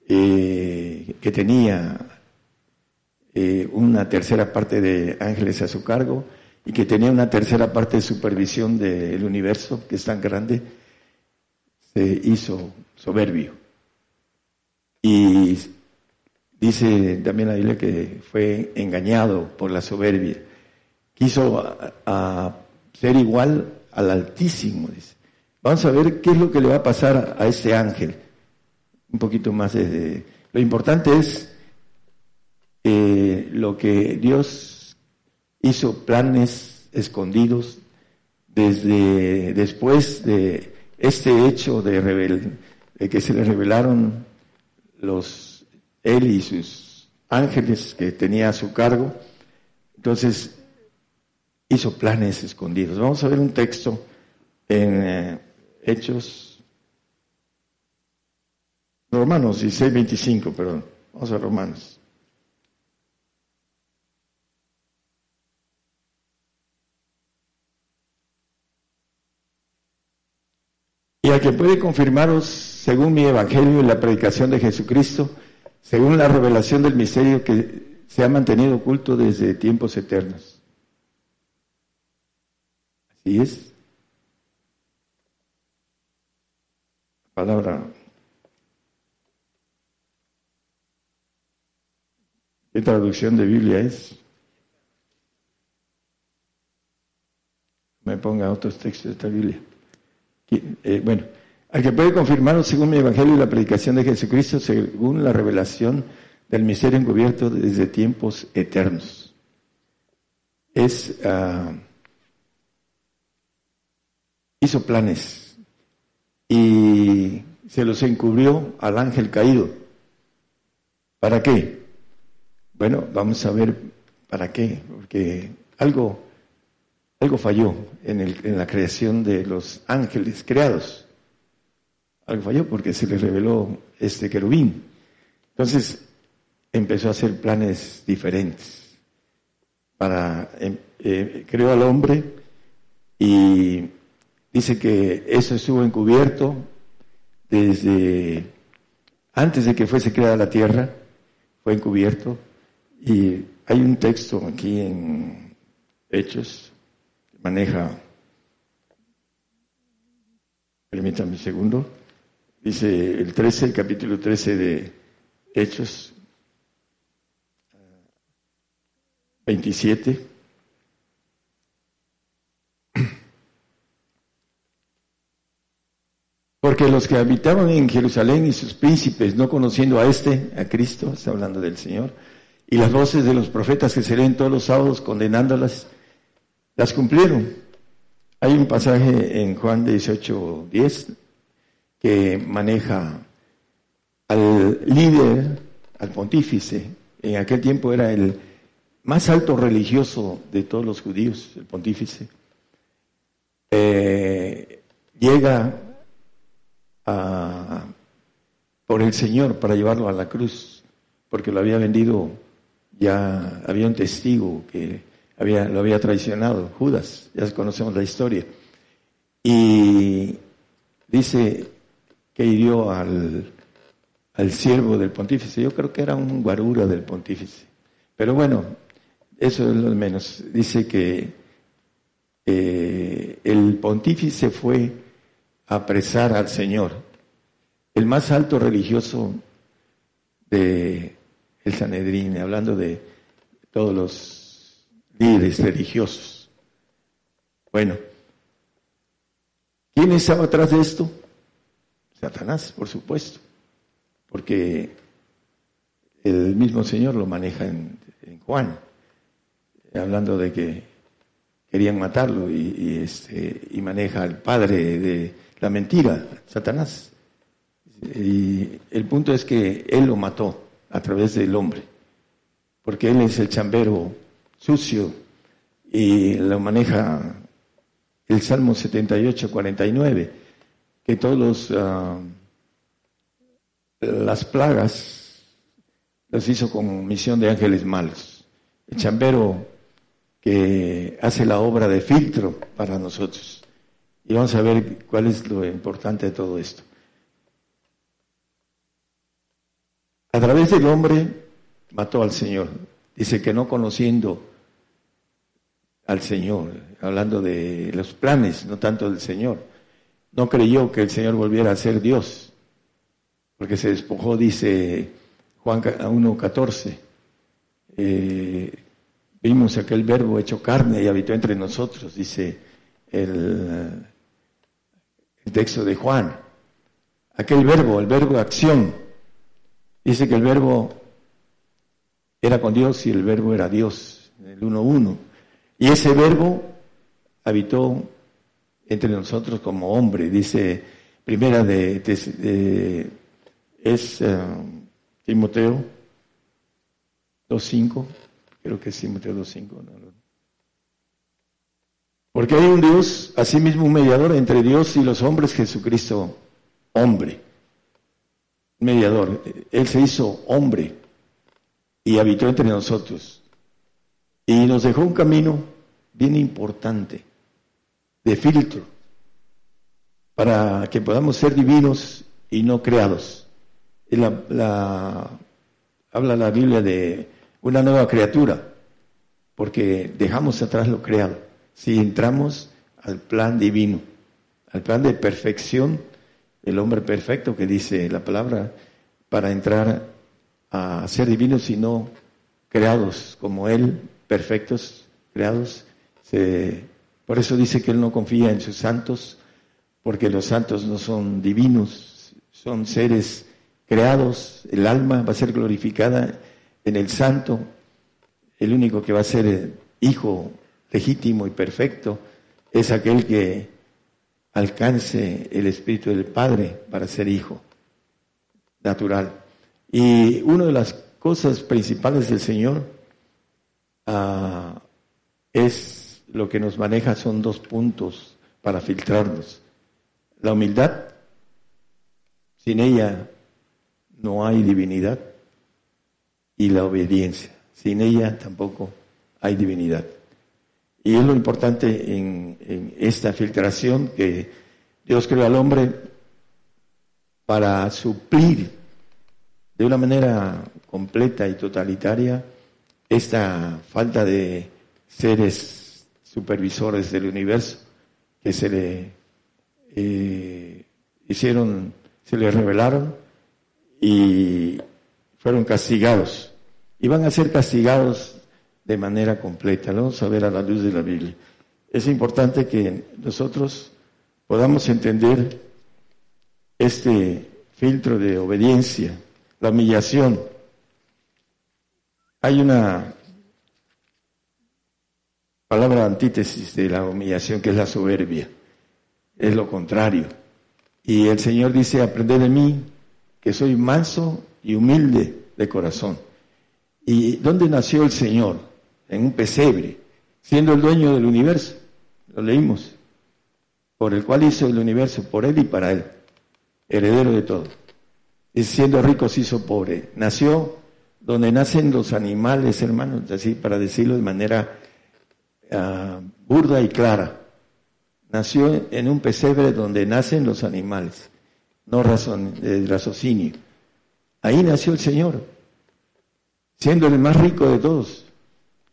eh, que tenía eh, una tercera parte de ángeles a su cargo y que tenía una tercera parte de supervisión del universo, que es tan grande, se hizo soberbio. Y dice también la Biblia que fue engañado por la soberbia. Quiso a, ser igual al Altísimo, dice. Vamos a ver qué es lo que le va a pasar a ese ángel. Un poquito más de... Lo importante es eh, lo que Dios hizo planes escondidos desde después de este hecho de rebelión que se le revelaron los, él y sus ángeles que tenía a su cargo. Entonces, hizo planes escondidos. Vamos a ver un texto en eh, Hechos, Romanos 16, 25, perdón. Vamos a Romanos. Y a que puede confirmaros según mi evangelio y la predicación de Jesucristo, según la revelación del misterio que se ha mantenido oculto desde tiempos eternos. Así es. Palabra. ¿Qué traducción de Biblia es? Me ponga otros textos de esta Biblia. Eh, bueno. Al que puede confirmarlo según mi evangelio y la predicación de Jesucristo, según la revelación del misterio encubierto desde tiempos eternos. Es, uh, hizo planes y se los encubrió al ángel caído. ¿Para qué? Bueno, vamos a ver para qué, porque algo, algo falló en, el, en la creación de los ángeles creados algo falló porque se le reveló este querubín. Entonces empezó a hacer planes diferentes para em, eh, creó al hombre y dice que eso estuvo encubierto desde antes de que fuese creada la tierra, fue encubierto y hay un texto aquí en Hechos que maneja, permítame un segundo, dice el 13, el capítulo 13 de Hechos 27. Porque los que habitaban en Jerusalén y sus príncipes, no conociendo a este, a Cristo, está hablando del Señor, y las voces de los profetas que se leen todos los sábados condenándolas, las cumplieron. Hay un pasaje en Juan 18, 10 que maneja al líder, al pontífice, en aquel tiempo era el más alto religioso de todos los judíos, el pontífice, eh, llega por el Señor para llevarlo a la cruz, porque lo había vendido, ya había un testigo que había, lo había traicionado, Judas, ya conocemos la historia. Y dice que hirió al, al siervo del pontífice, yo creo que era un guarura del pontífice. Pero bueno, eso es lo menos. Dice que eh, el pontífice fue apresar al Señor, el más alto religioso de el Sanedrín, hablando de todos los líderes religiosos. Bueno, ¿quién estaba atrás de esto? Satanás, por supuesto, porque el mismo Señor lo maneja en Juan hablando de que querían matarlo y, este, y maneja al padre de la mentira, Satanás. Y el punto es que él lo mató a través del hombre, porque él es el chambero sucio y lo maneja el Salmo 78, 49, que todos uh, las plagas los hizo con misión de ángeles malos. El chambero que hace la obra de filtro para nosotros. Y vamos a ver cuál es lo importante de todo esto. A través del hombre mató al Señor. Dice que no conociendo al Señor, hablando de los planes, no tanto del Señor, no creyó que el Señor volviera a ser Dios, porque se despojó, dice Juan 1.14, eh, Vimos aquel verbo hecho carne y habitó entre nosotros, dice el, texto de Juan. Aquel verbo, el verbo acción, dice que el verbo era con Dios y el verbo era Dios, el uno uno. Y ese verbo habitó entre nosotros como hombre, dice primera de, es uh, Timoteo 2.5. Creo que sí, Mateo 2.5. Porque hay un Dios, asimismo un mediador entre Dios y los hombres, Jesucristo, hombre. Mediador. Él se hizo hombre y habitó entre nosotros. Y nos dejó un camino bien importante de filtro para que podamos ser divinos y no creados. la, habla la Biblia de una nueva criatura, porque dejamos atrás lo creado. Si entramos al plan divino, al plan de perfección, el hombre perfecto que dice la palabra, para entrar a ser divinos y no creados como Él, perfectos, creados. por eso dice que Él no confía en sus santos, porque los santos no son divinos, son seres creados, el alma va a ser glorificada en el santo, el único que va a ser hijo legítimo y perfecto es aquel que alcance el Espíritu del Padre para ser hijo natural. Y una de las cosas principales del Señor ah, es lo que nos maneja, son dos puntos para filtrarnos. La humildad, sin ella no hay divinidad y la obediencia. Sin ella tampoco hay divinidad. Y es lo importante en, esta filtración que Dios creó al hombre para suplir de una manera completa y totalitaria esta falta de seres supervisores del universo que se le eh, hicieron se les revelaron y fueron castigados. Y van a ser castigados de manera completa. Lo vamos a ver a la luz de la Biblia. Es importante que nosotros podamos entender este filtro de obediencia, la humillación. Hay una palabra antítesis de la humillación que es la soberbia. Es lo contrario. Y el Señor dice, aprended de mí, que soy manso y humilde de corazón. ¿Y dónde nació el Señor? En un pesebre, siendo el dueño del universo. Lo leímos. Por el cual hizo el universo, por él y para él. Heredero de todo. Y siendo rico se hizo pobre. Nació donde nacen los animales, hermanos, así para decirlo de manera ah, burda y clara. Nació en un pesebre donde nacen los animales, no razón, de raciocinio. Ahí nació el Señor, siendo el más rico de todos,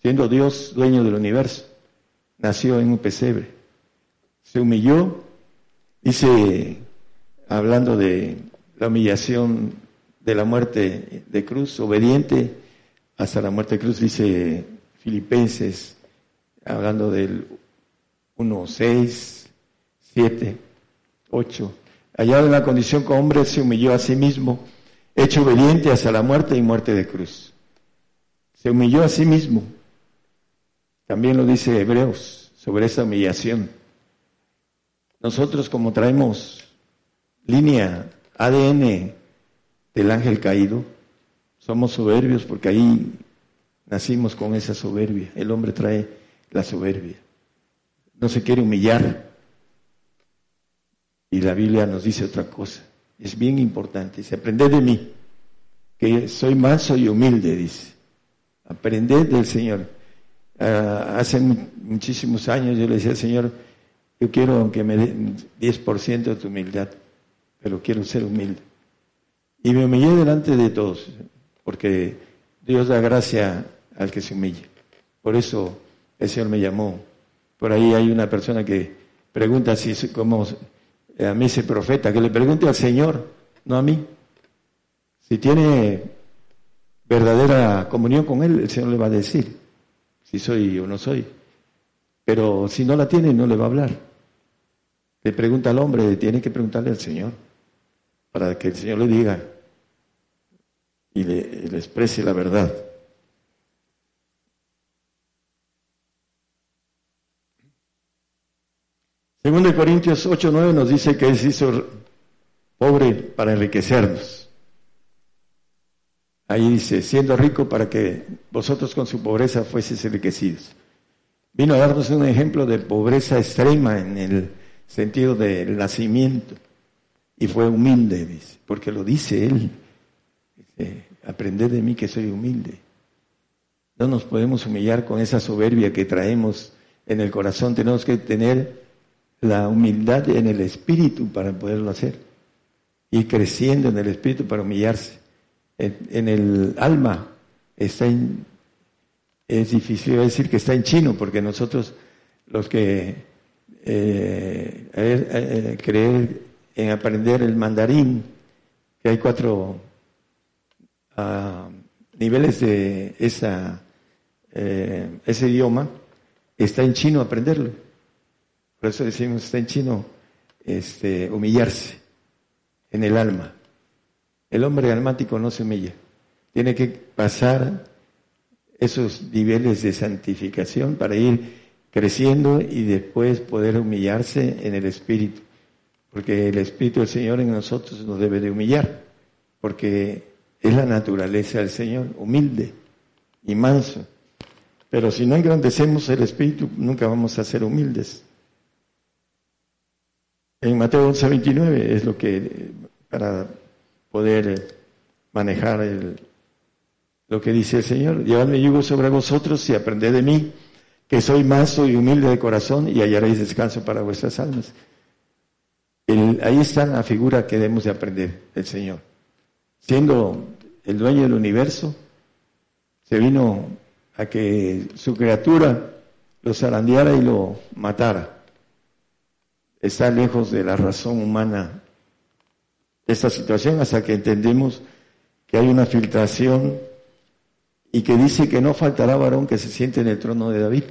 siendo Dios dueño del universo. Nació en un pesebre. Se humilló, dice, hablando de la humillación de la muerte de cruz, obediente hasta la muerte de cruz, dice Filipenses, hablando del 1, 6, 7, 8. Allá en la condición como hombre se humilló a sí mismo, hecho obediente hasta la muerte y muerte de cruz. Se humilló a sí mismo. También lo dice Hebreos sobre esa humillación. Nosotros como traemos línea ADN del ángel caído, somos soberbios porque ahí nacimos con esa soberbia. El hombre trae la soberbia no se quiere humillar. Y la Biblia nos dice otra cosa. Es bien importante. Dice, aprended de mí, que soy manso y humilde, dice. Aprended del Señor. Ah, hace muchísimos años yo le decía Señor, yo quiero que me dé 10% de tu humildad, pero quiero ser humilde. Y me humillé delante de todos, porque Dios da gracia al que se humille. Por eso el Señor me llamó por ahí hay una persona que pregunta si como eh, a mí ese profeta, que le pregunte al Señor, no a mí. Si tiene verdadera comunión con Él, el Señor le va a decir si soy o no soy. Pero si no la tiene, no le va a hablar. Le pregunta al hombre, tiene que preguntarle al Señor, para que el Señor le diga y le, exprese la verdad. Segundo de Corintios 8, 9 nos dice que se hizo pobre para enriquecernos. Ahí dice, siendo rico para que vosotros con su pobreza fueseis enriquecidos. Vino a darnos un ejemplo de pobreza extrema en el sentido del nacimiento. Y fue humilde, dice, porque lo dice Él. Dice, aprended de mí que soy humilde. No nos podemos humillar con esa soberbia que traemos en el corazón. Tenemos que tener la humildad en el espíritu para poderlo hacer. Y creciendo en el espíritu para humillarse. En, el alma está en, es difícil decir que está en chino, porque nosotros los que eh, eh, creer en aprender el mandarín, que hay cuatro ah, niveles de esa, eh, ese idioma, está en chino aprenderlo. Por eso decimos, está en chino, este, humillarse en el alma. El hombre almático no se humilla. Tiene que pasar esos niveles de santificación para ir creciendo y después poder humillarse en el Espíritu. Porque el Espíritu del Señor en nosotros nos debe de humillar. Porque es la naturaleza del Señor, humilde y manso. Pero si no engrandecemos el Espíritu, nunca vamos a ser humildes. En Mateo 11, 29 es lo que, para poder eh, manejar el, lo que dice el Señor, llevadme yugo sobre vosotros y aprended de mí, que soy manso y humilde de corazón y hallaréis descanso para vuestras almas. ahí está la figura que debemos de aprender del Señor. Siendo el dueño del universo, se vino a que su criatura lo zarandeara y lo matara está lejos de la razón humana esta situación hasta que entendemos que hay una filtración y que dice que no faltará varón que se siente en el trono de David.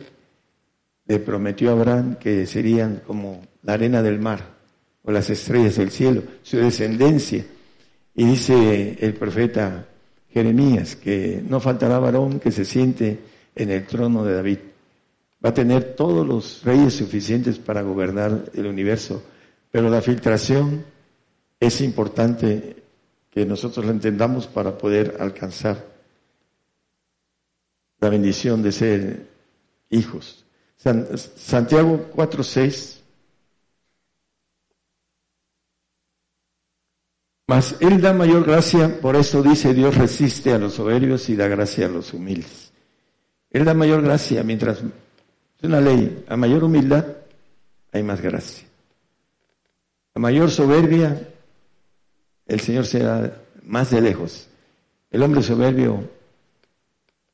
Le prometió a Abraham que serían como la arena del mar o las estrellas del cielo, su descendencia. Y dice el profeta Jeremías que no faltará varón que se siente en el trono de David. Va a tener todos los reyes suficientes para gobernar el universo, pero la filtración es importante que nosotros la entendamos para poder alcanzar la bendición de ser hijos. Santiago 4:6 Mas Él da mayor gracia, por eso dice Dios resiste a los soberbios y da gracia a los humildes. Él da mayor gracia, mientras es una ley, a mayor humildad hay más gracia. A mayor soberbia, el Señor será más de lejos. El hombre soberbio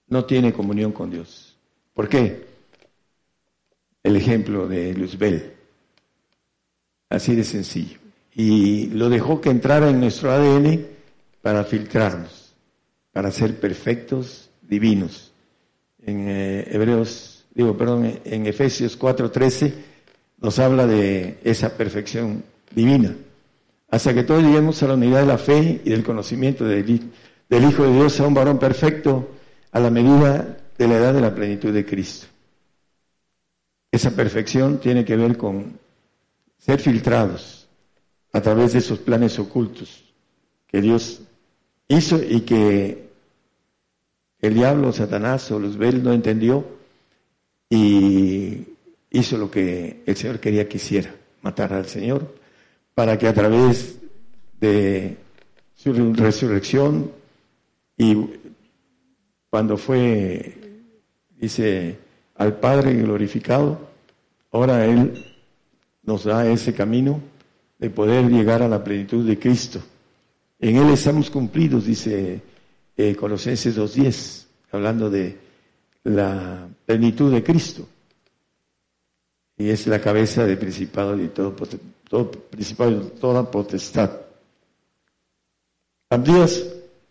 no tiene comunión con Dios. ¿Por qué? El ejemplo de Luzbel. Así de sencillo y lo dejó que entrara en nuestro ADN para filtrarnos, para ser perfectos, divinos. En eh, Hebreos, digo, perdón, en Efesios 4:13 nos habla de esa perfección divina, hasta que todos lleguemos a la unidad de la fe y del conocimiento del, Hijo de Dios, a un varón perfecto, a la medida de la edad de la plenitud de Cristo. Esa perfección tiene que ver con ser filtrados, a través de esos planes ocultos que Dios hizo y que el diablo, Satanás o Luzbel no entendió y hizo lo que el Señor quería que hiciera, matar al Señor, para que a través de su resurrección y cuando fue, dice, al Padre glorificado, ahora Él nos da ese camino de poder llegar a la plenitud de Cristo. En Él estamos cumplidos, dice eh, Colosenses 2.10, hablando de la plenitud de Cristo. Y es la cabeza del principado y todo, todo principado de toda potestad. Abdías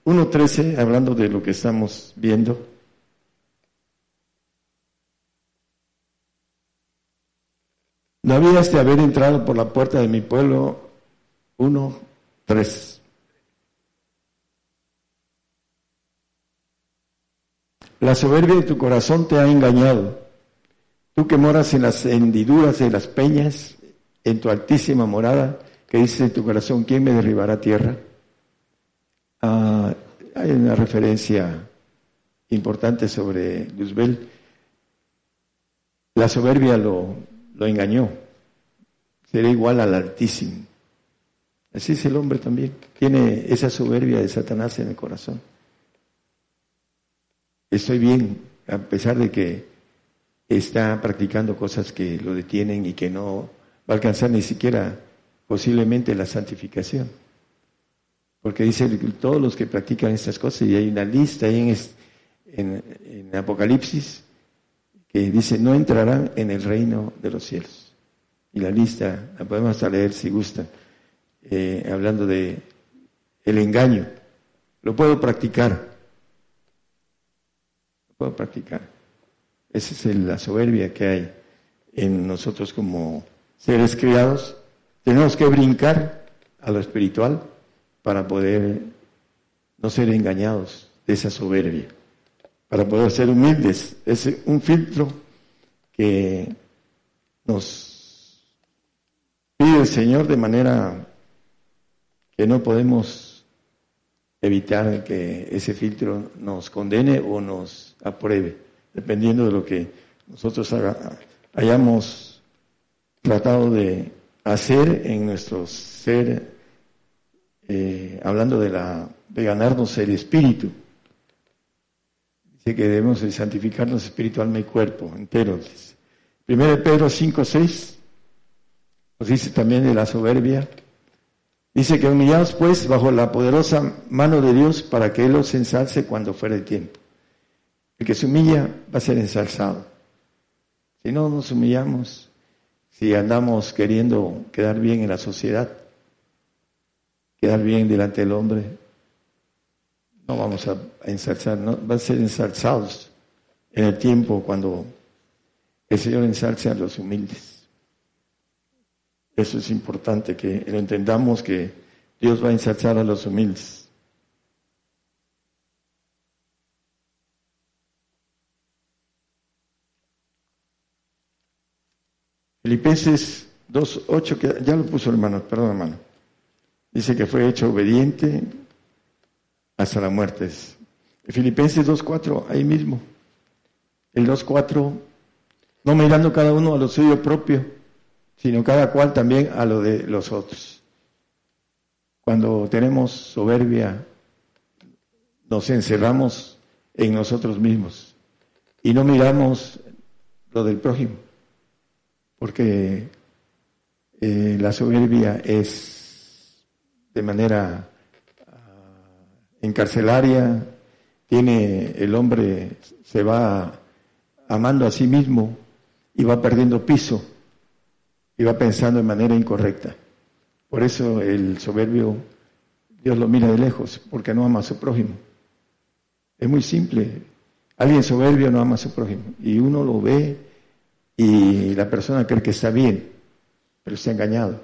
1.13, hablando de lo que estamos viendo, No habías de haber entrado por la puerta de mi pueblo. Uno, tres. La soberbia de tu corazón te ha engañado. Tú que moras en las hendiduras de las peñas, en tu altísima morada, que dices en tu corazón, ¿quién me derribará tierra? Ah, hay una referencia importante sobre Luzbel. La soberbia lo, lo engañó. Será igual al Altísimo. Así es el hombre también. Tiene esa soberbia de Satanás en el corazón. Estoy bien, a pesar de que está practicando cosas que lo detienen y que no va a alcanzar ni siquiera posiblemente la santificación. Porque dice todos los que practican estas cosas, y hay una lista ahí en, Apocalipsis, que dice, no entrarán en el reino de los cielos. Y la lista la podemos hasta leer si gustan, eh, hablando de el engaño. Lo puedo practicar. Lo puedo practicar. Esa es la soberbia que hay en nosotros como seres criados. Tenemos que brincar a lo espiritual para poder no ser engañados de esa soberbia para poder ser humildes. Es un filtro que nos pide el Señor de manera que no podemos evitar que ese filtro nos condene o nos apruebe, dependiendo de lo que nosotros hayamos tratado de hacer en nuestro ser, eh, hablando de, la, de ganarnos el espíritu que debemos santificarnos espiritualmente y cuerpo entero. Primero Pedro 5, 6 nos dice también de la soberbia. Dice que humillados pues bajo la poderosa mano de Dios para que Él los ensalce cuando fuera el tiempo. El que se humilla va a ser ensalzado. Si no nos humillamos, si andamos queriendo quedar bien en la sociedad, quedar bien delante del hombre. No vamos a ensalzar, no, van a ser ensalzados en el tiempo cuando el Señor ensalce a los humildes. Eso es importante, que lo entendamos que Dios va a ensalzar a los humildes. Filipenses 2.8, que ya lo puso hermano, perdón hermano. Dice que fue hecho obediente hasta la muerte. Filipenses 2.4, ahí mismo. El 2.4, no mirando cada uno a lo suyo propio, sino cada cual también a lo de los otros. Cuando tenemos soberbia, nos encerramos en nosotros mismos y no miramos lo del prójimo, porque eh, la soberbia es de manera uh, encarcelaria, tiene el hombre, se va amando a sí mismo y va perdiendo piso y va pensando de manera incorrecta. Por eso el soberbio, Dios lo mira de lejos, porque no ama a su prójimo. Es muy simple. Alguien soberbio no ama a su prójimo. Y uno lo ve y la persona cree que está bien, pero está engañado,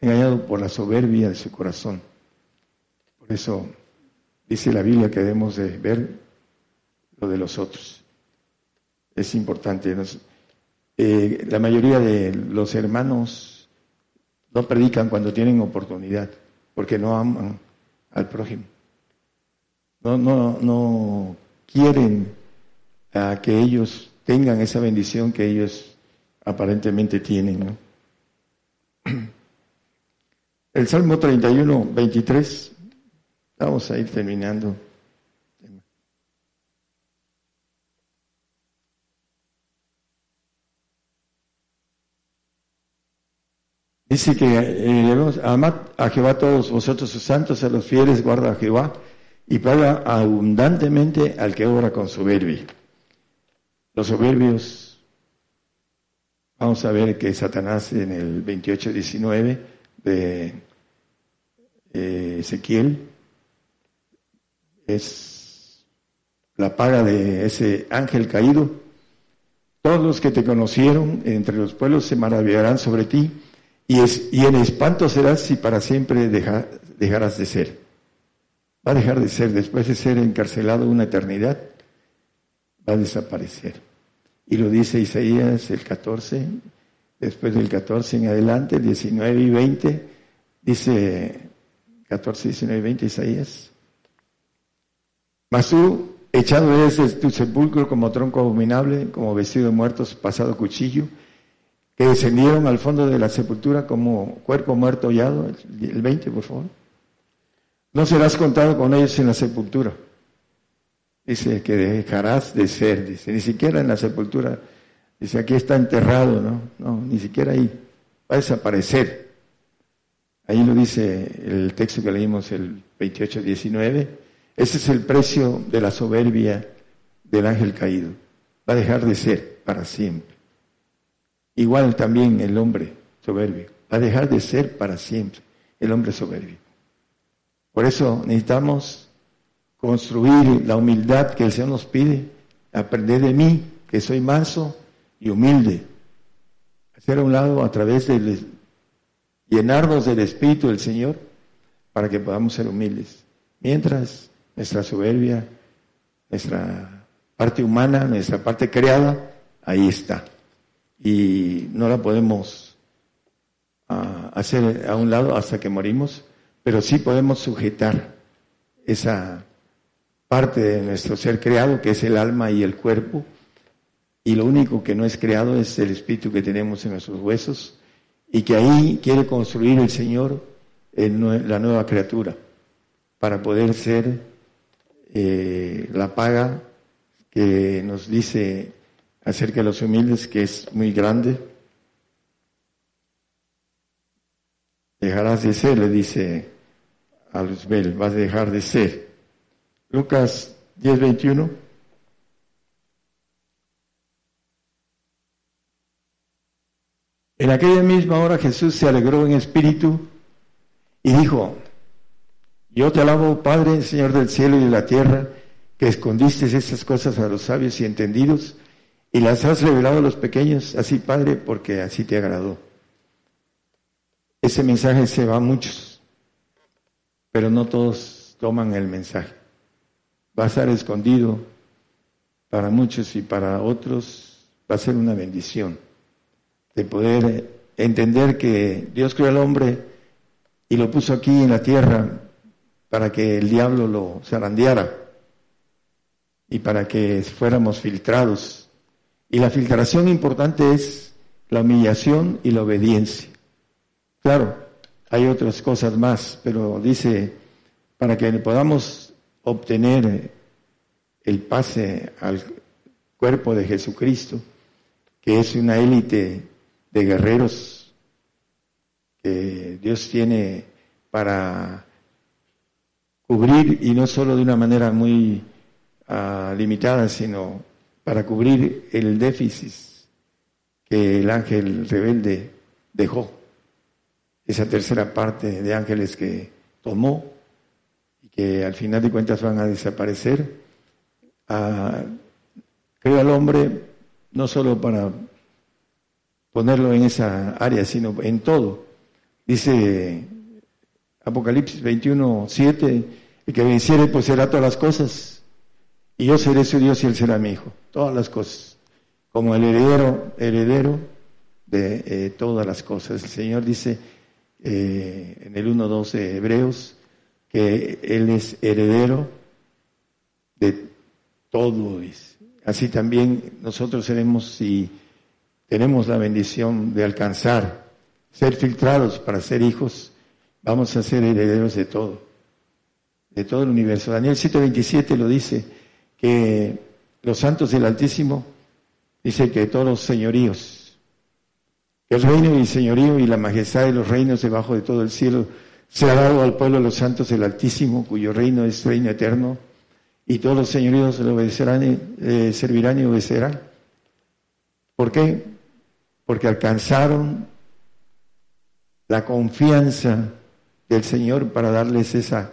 engañado por la soberbia de su corazón. Por eso dice la Biblia que debemos de ver lo de los otros. Es importante. Eh, la mayoría de los hermanos no predican cuando tienen oportunidad, porque no aman al prójimo. No, no, no quieren a que ellos tengan esa bendición que ellos aparentemente tienen. <clears throat> El Salmo 31, 23, vamos a ir terminando. Dice que eh, amad a Jehová todos vosotros sus santos, a los fieles guarda a Jehová y paga abundantemente al que obra con soberbia. Los soberbios Vamos a ver que Satanás en el 28-19 de eh, Ezequiel es la paga de ese ángel caído. Todos los que te conocieron entre los pueblos se maravillarán sobre ti y, es, y en espanto serás si para siempre dejarás de ser. Va a dejar de ser, después de ser encarcelado una eternidad, va a desaparecer. Y lo dice Isaías el 14, después del 14 en adelante, 19 y 20, dice 14, 19 y 20 Isaías. Mas tú, echado eres de tu sepulcro como tronco abominable, como vestido de muertos, pasado cuchillo, que descendieron al fondo de la sepultura como cuerpo muerto hollado, el 20 por favor. No serás contado con ellos en la sepultura Dice que dejarás de ser, dice, ni siquiera en la sepultura, dice, aquí está enterrado, ¿no? No, ni siquiera ahí, va a desaparecer. Ahí lo dice el texto que leímos, el 28-19. Ese es el precio de la soberbia del ángel caído. Va a dejar de ser para siempre. Igual también el hombre soberbio. Va a dejar de ser para siempre el hombre soberbio. Por eso necesitamos construir la humildad que el Señor nos pide, aprender de mí, que soy manso y humilde, hacer a un lado a través de llenarnos del Espíritu del Señor para que podamos ser humildes. Mientras nuestra soberbia, nuestra parte humana, nuestra parte creada, ahí está. Y no la podemos ah, hacer a un lado hasta que morimos, pero sí podemos sujetar esa parte de nuestro ser creado, que es el alma y el cuerpo, y lo único que no es creado es el espíritu que tenemos en nuestros huesos, y que ahí quiere construir el Señor en la nueva criatura, para poder ser eh, la paga que nos dice acerca de los humildes, que es muy grande. Dejarás de ser, le dice a Luzbel, vas a dejar de ser. Lucas 10, 21. En aquella misma hora Jesús se alegró en espíritu y dijo, Yo te alabo, Padre, Señor del cielo y de la tierra, que escondiste esas cosas a los sabios y entendidos y las has revelado a los pequeños, así, Padre, porque así te agradó. Ese mensaje se va a muchos, pero no todos toman el mensaje. Va a estar escondido para muchos y para otros va a ser una bendición de poder entender que Dios creó al hombre y lo puso aquí en la tierra para que el diablo lo zarandeara y para que fuéramos filtrados. Y la filtración importante es la humillación y la obediencia. Claro, hay otras cosas más, pero dice, para que podamos obtener el pase al cuerpo de Jesucristo, que es una élite de guerreros que Dios tiene para cubrir y no solo de una manera muy ah, limitada, sino para cubrir el déficit que el ángel rebelde dejó. Esa tercera parte de ángeles que tomó que al final de cuentas van a desaparecer. Ah, creo al hombre no solo para ponerlo en esa área, sino en todo. Dice Apocalipsis 21, 7, el que venciere pues será todas las cosas, y yo seré su Dios y él será mi hijo, todas las cosas, como el heredero, heredero de eh, todas las cosas. El Señor dice eh, en el 1.2 de Hebreos que Él es heredero de todo. Así también nosotros seremos, si tenemos la bendición de alcanzar, ser filtrados para ser hijos, vamos a ser herederos de todo de todo el universo. Daniel 7:27 lo dice, que los santos del Altísimo, dice que todos los señoríos, el reino y el señorío y la majestad de los reinos debajo de todo el cielo se ha dado al pueblo de los santos del Altísimo, cuyo reino es reino eterno, y todos los señoríos le obedecerán, eh, servirán y obedecerán. ¿Por qué? Porque alcanzaron la confianza del Señor para darles esa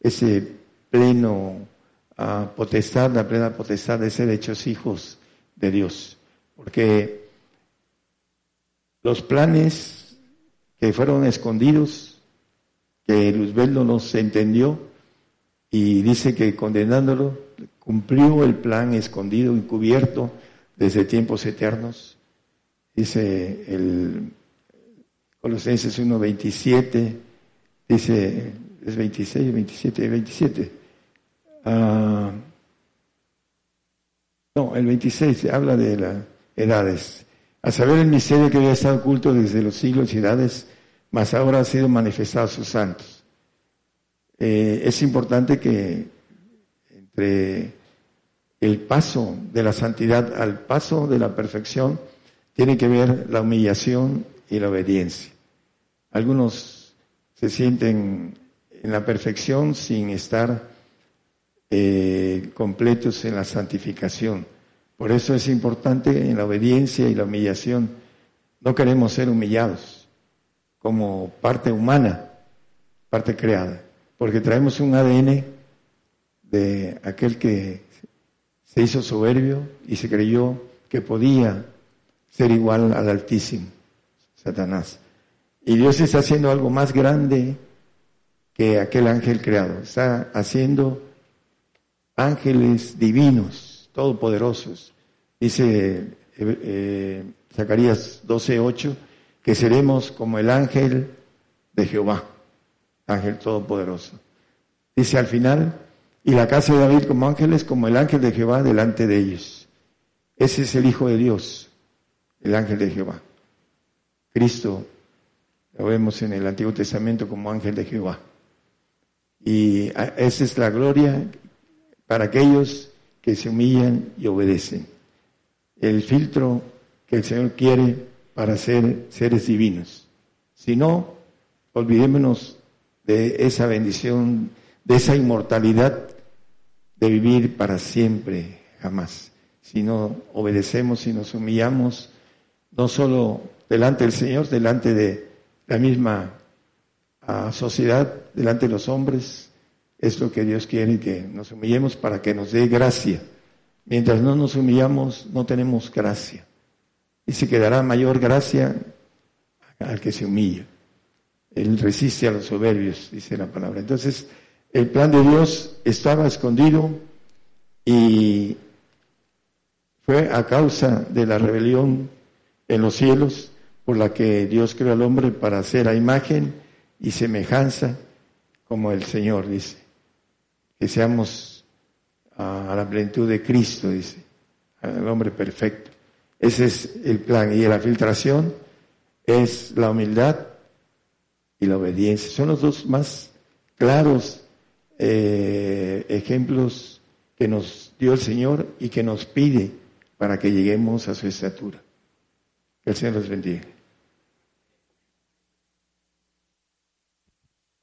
ese pleno uh, potestad, la plena potestad de ser hechos hijos de Dios. Porque los planes que fueron escondidos, que Luzbel no los entendió, y dice que condenándolo, cumplió el plan escondido, encubierto desde tiempos eternos. Dice el Colosenses 1.27, dice es 26, 27, 27. no, el 26 habla de las edades. A saber el misterio que había estado oculto desde los siglos y edades, mas ahora ha sido manifestado a sus santos. Eh, es importante que entre el paso de la santidad al paso de la perfección tiene que ver la humillación y la obediencia. Algunos se sienten en la perfección sin estar eh, completos en la santificación. Por eso es importante en la obediencia y la humillación. No queremos ser humillados como parte humana, parte creada, porque traemos un ADN de aquel que se hizo soberbio y se creyó que podía ser igual al Altísimo, Satanás. Y Dios está haciendo algo más grande que aquel ángel creado. Está haciendo ángeles divinos, todopoderosos. Dice eh, eh, Zacarías 12:8 que seremos como el ángel de Jehová, ángel todopoderoso. Dice al final, y la casa de David como ángeles, como el ángel de Jehová delante de ellos. Ese es el Hijo de Dios, el ángel de Jehová. Cristo lo vemos en el Antiguo Testamento como ángel de Jehová. Y esa es la gloria para aquellos que se humillan y obedecen. El filtro que el Señor quiere para ser seres divinos. Si no, olvidémonos de esa bendición, de esa inmortalidad de vivir para siempre, jamás. Si no obedecemos, si nos humillamos, no solo delante del Señor, delante de la misma a sociedad delante de los hombres, es lo que Dios quiere que nos humillemos para que nos dé gracia. Mientras no nos humillamos, no tenemos gracia. Y se quedará mayor gracia al que se humilla. Él resiste a los soberbios, dice la palabra. Entonces, el plan de Dios estaba escondido y fue a causa de la rebelión en los cielos por la que Dios creó al hombre para hacer a imagen y semejanza como el Señor, dice. Que seamos a la plenitud de Cristo, dice, al hombre perfecto. Ese es el plan. Y la filtración es la humildad y la obediencia. Son los dos más claros eh, ejemplos que nos dio el Señor y que nos pide para que lleguemos a su estatura. Que el Señor los bendiga.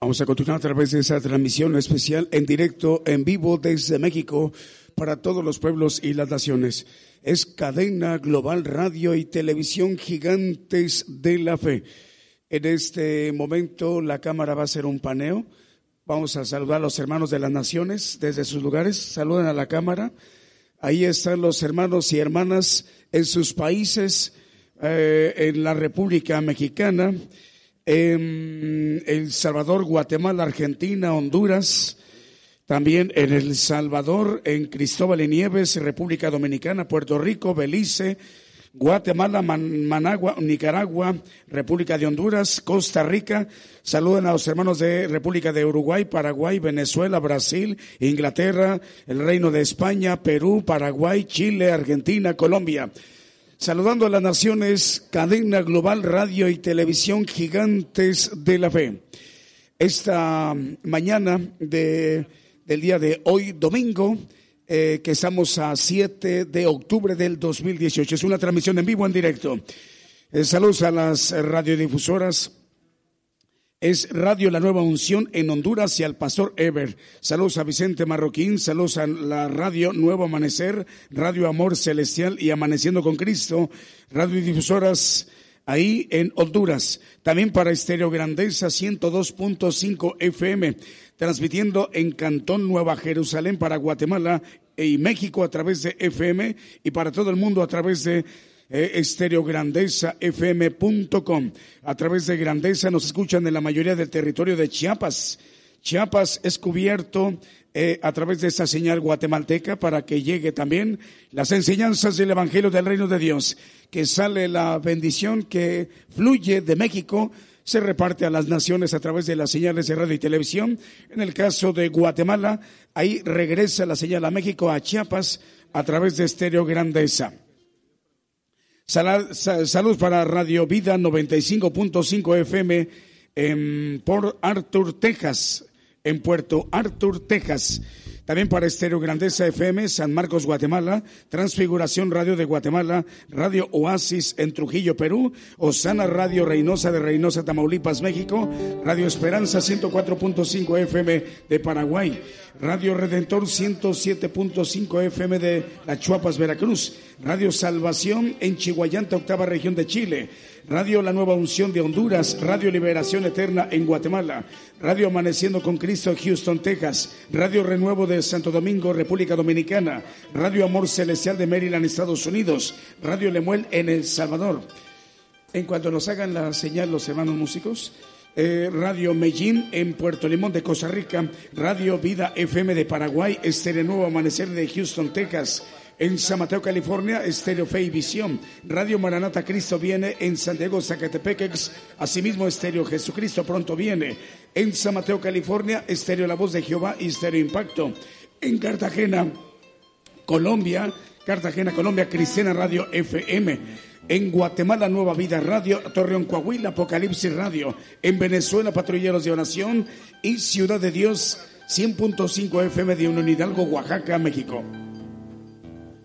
Vamos a continuar a través de esa transmisión especial en directo, en vivo desde México para todos los pueblos y las naciones. Es cadena global radio y televisión gigantes de la fe. En este momento la cámara va a hacer un paneo. Vamos a saludar a los hermanos de las naciones desde sus lugares. Saluden a la cámara. Ahí están los hermanos y hermanas en sus países, eh, en la República Mexicana, en El Salvador, Guatemala, Argentina, Honduras, también en El Salvador, en Cristóbal y Nieves, República Dominicana, Puerto Rico, Belice, Guatemala, Managua, Nicaragua, República de Honduras, Costa Rica. Saluden a los hermanos de República de Uruguay, Paraguay, Venezuela, Brasil, Inglaterra, el Reino de España, Perú, Paraguay, Chile, Argentina, Colombia. Saludando a las naciones, cadena global, radio y televisión gigantes de la fe. Esta mañana de, del día de hoy, domingo, eh, que estamos a 7 de octubre del 2018. Es una transmisión en vivo, en directo. Eh, saludos a las radiodifusoras. Es Radio La Nueva Unción en Honduras y al Pastor Ever. Saludos a Vicente Marroquín, saludos a la Radio Nuevo Amanecer, Radio Amor Celestial y Amaneciendo con Cristo, radiodifusoras ahí en Honduras. También para Estéreo Grandeza 102.5 FM transmitiendo en Cantón Nueva Jerusalén para Guatemala y México a través de FM y para todo el mundo a través de eh, estereograndezafm.com. A través de Grandeza nos escuchan en la mayoría del territorio de Chiapas. Chiapas es cubierto eh, a través de esta señal guatemalteca para que llegue también las enseñanzas del Evangelio del Reino de Dios, que sale la bendición que fluye de México se reparte a las naciones a través de las señales de radio y televisión. En el caso de Guatemala, ahí regresa la señal a México, a Chiapas, a través de Estéreo Grandeza. Salud para Radio Vida 95.5 FM en Port Arthur, Texas, en Puerto Arthur, Texas. También para Estéreo Grandeza FM, San Marcos, Guatemala, Transfiguración Radio de Guatemala, Radio Oasis en Trujillo, Perú, Osana Radio Reynosa de Reynosa, Tamaulipas, México, Radio Esperanza 104.5 FM de Paraguay, Radio Redentor 107.5 FM de La Chuapas, Veracruz, Radio Salvación en Chihuayanta, octava región de Chile, Radio La Nueva Unción de Honduras, Radio Liberación Eterna en Guatemala, Radio Amaneciendo con Cristo Houston, Texas, Radio Renuevo de Santo Domingo, República Dominicana, Radio Amor Celestial de Maryland, Estados Unidos, Radio Lemuel en El Salvador. En cuanto nos hagan la señal los hermanos músicos, eh, Radio Medellín en Puerto Limón de Costa Rica, Radio Vida FM de Paraguay, Estéreo Nuevo Amanecer de Houston, Texas, en San Mateo, California, Estéreo Fe y Visión. Radio Maranata Cristo viene en San Diego, Zacatepeques. Asimismo, Estéreo Jesucristo pronto viene. En San Mateo, California, Estéreo La Voz de Jehová y Estéreo Impacto. En Cartagena, Colombia, Cartagena, Colombia, Cristiana Radio FM. En Guatemala, Nueva Vida Radio, Torreón, Coahuila, Apocalipsis Radio. En Venezuela, Patrulleros de Oración y Ciudad de Dios, 100.5 FM de Unión Hidalgo, Oaxaca, México.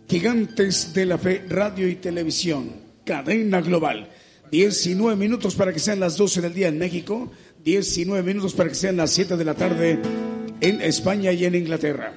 Gigantes de la Fe, Radio y Televisión, cadena global. 19 minutos para que sean las 12 del día en México, 19 minutos para que sean las 7 de la tarde en España y en Inglaterra.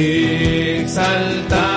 exaltar.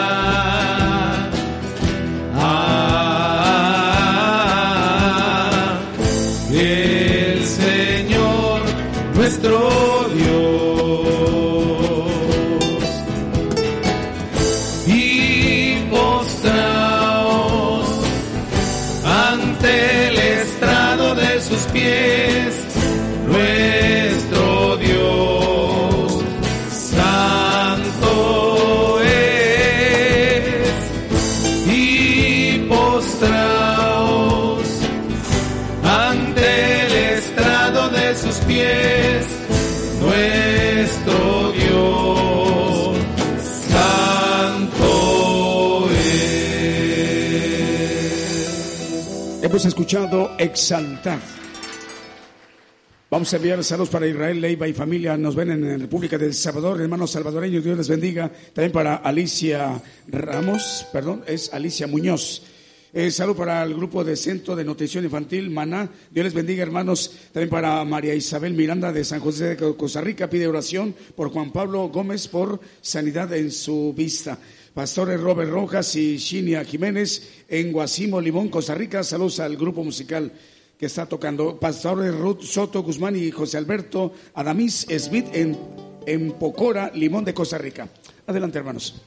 Escuchado Exaltar. Vamos a enviar saludos para Israel, Leiva y familia. Nos ven en la República del Salvador, hermanos salvadoreños. Dios les bendiga. También para Alicia Ramos, perdón, es Alicia Muñoz. Eh, salud para el grupo de Centro de Nutrición Infantil, Maná. Dios les bendiga, hermanos. También para María Isabel Miranda de San José de Costa Rica. Pide oración por Juan Pablo Gómez por sanidad en su vista. Pastores Robert Rojas y Shinia Jiménez en Guasimo, Limón, Costa Rica. Saludos al grupo musical que está tocando. Pastores Ruth Soto Guzmán y José Alberto Adamis Smith en, en Pocora, Limón de Costa Rica. Adelante, hermanos.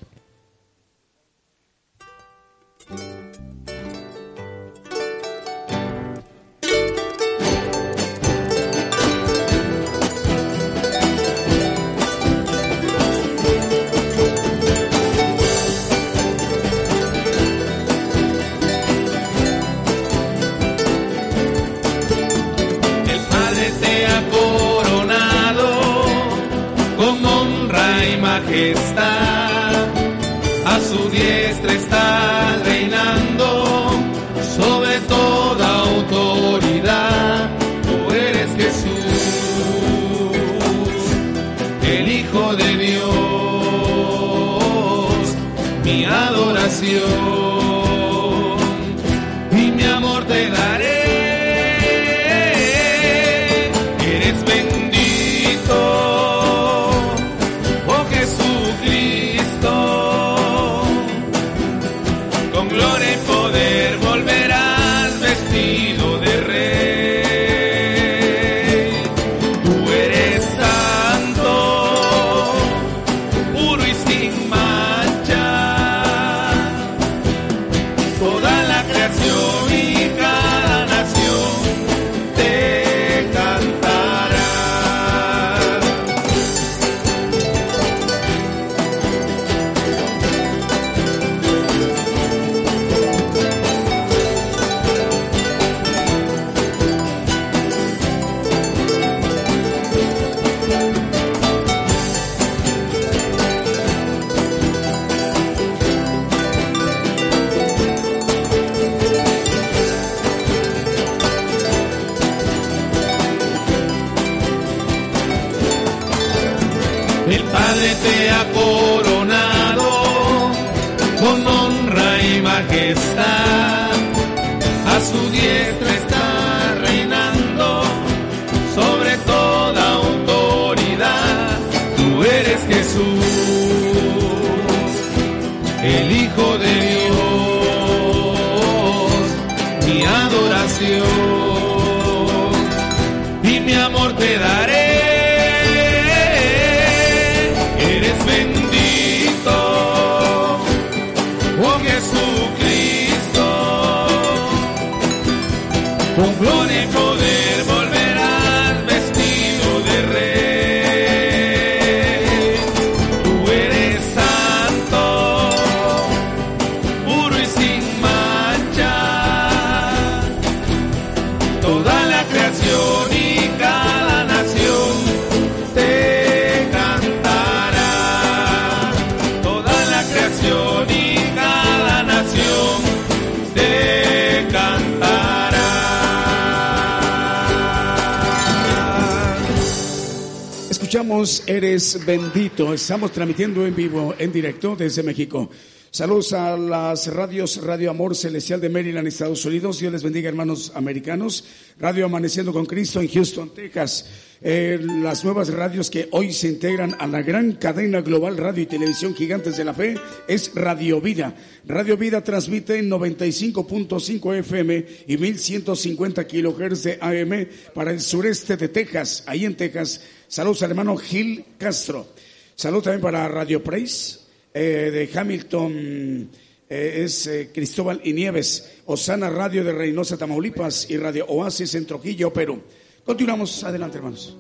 Eres bendito. Estamos transmitiendo en vivo, en directo desde México. Saludos a las radios Radio Amor Celestial de Maryland, Estados Unidos. Dios les bendiga, hermanos americanos. Radio Amaneciendo con Cristo en Houston, Texas. Eh, las nuevas radios que hoy se integran a la gran cadena global radio y televisión gigantes de la fe es Radio Vida. Radio Vida transmite en 95.5 FM y 1150 kHz de AM para el sureste de Texas, ahí en Texas Saludos al hermano Gil Castro. Saludos también para Radio Praise eh, de Hamilton. Eh, es Cristóbal y Nieves, Osana Radio de Reynosa, Tamaulipas y Radio Oasis en Trujillo, Perú. Continuamos adelante, hermanos.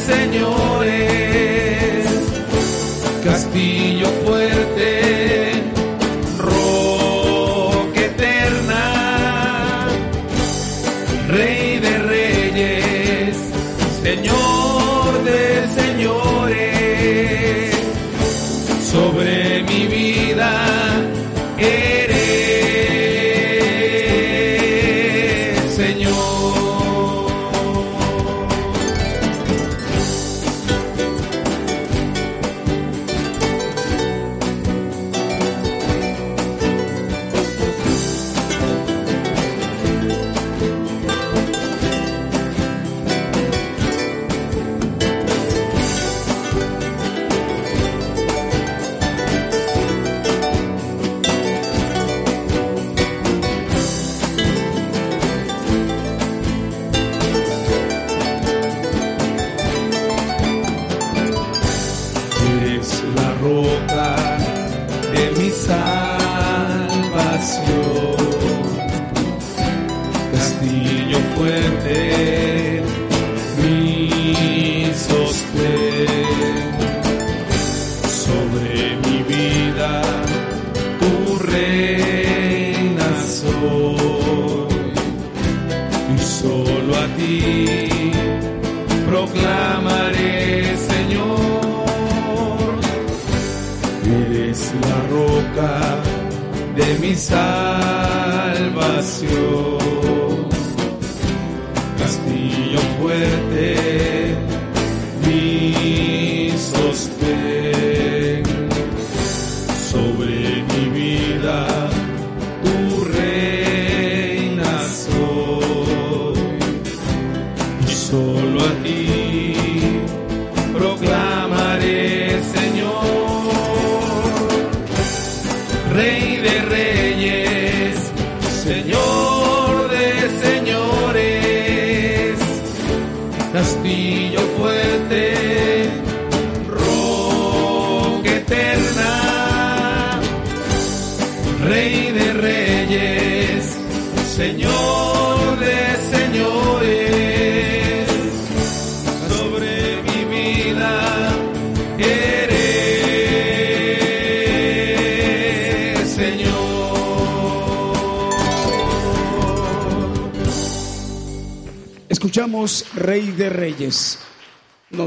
Castillo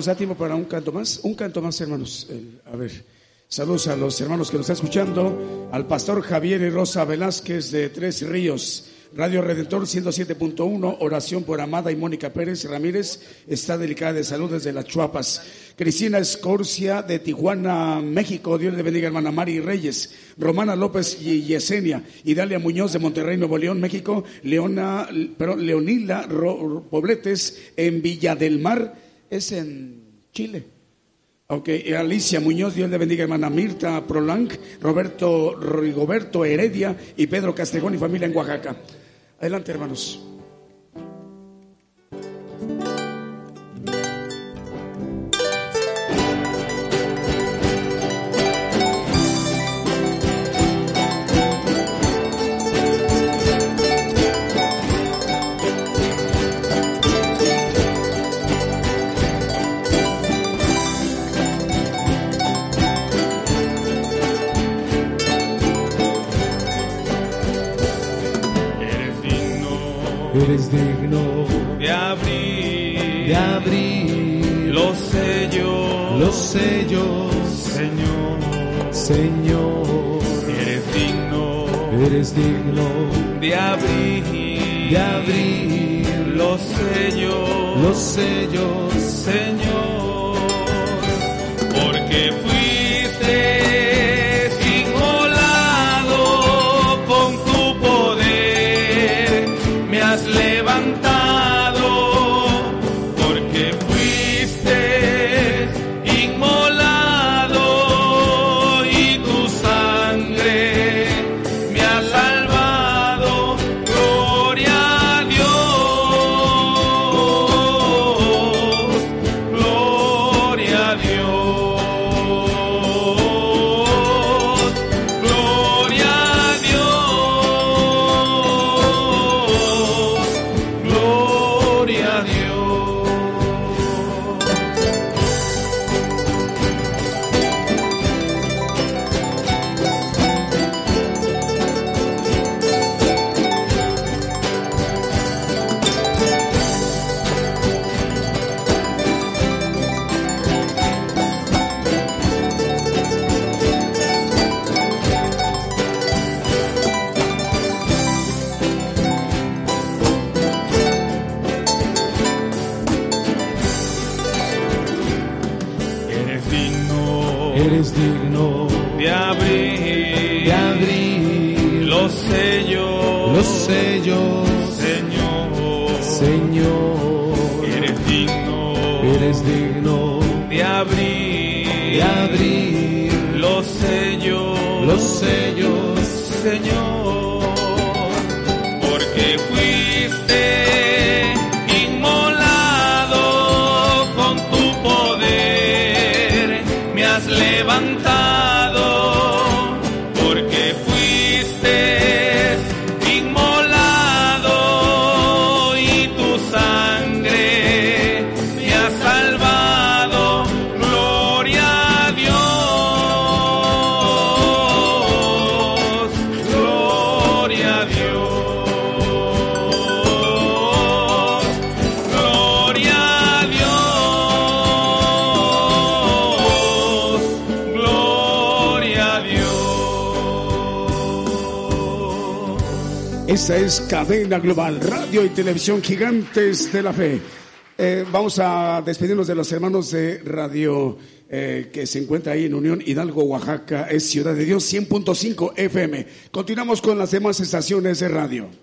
¿Nos da tiempo para un canto más? Un canto más, hermanos. a ver, saludos a los hermanos que nos están escuchando, al pastor Javier y Rosa Velázquez de Tres Ríos. Radio Redentor 107.1, oración por Amada y Mónica Pérez Ramírez, está delicada de salud desde las Chuapas. Cristina Escorcia de Tijuana, México, Dios le bendiga hermana Mari Reyes. Romana López y Yesenia, Idalia Muñoz de Monterrey, Nuevo León, México. Leona, pero Leonila Pobletes en Villa del Mar, es en Chile. Ok, Alicia Muñoz, Dios le bendiga, hermana Mirta Prolang, Roberto Rigoberto Heredia y Pedro Castejón y familia en Oaxaca. Adelante, hermanos. Global, Radio y Televisión Gigantes de la Fe. Eh, vamos a despedirnos de los hermanos de Radio eh, que se encuentra ahí en Unión Hidalgo, Oaxaca, es Ciudad de Dios 100.5 FM. Continuamos con las demás estaciones de radio.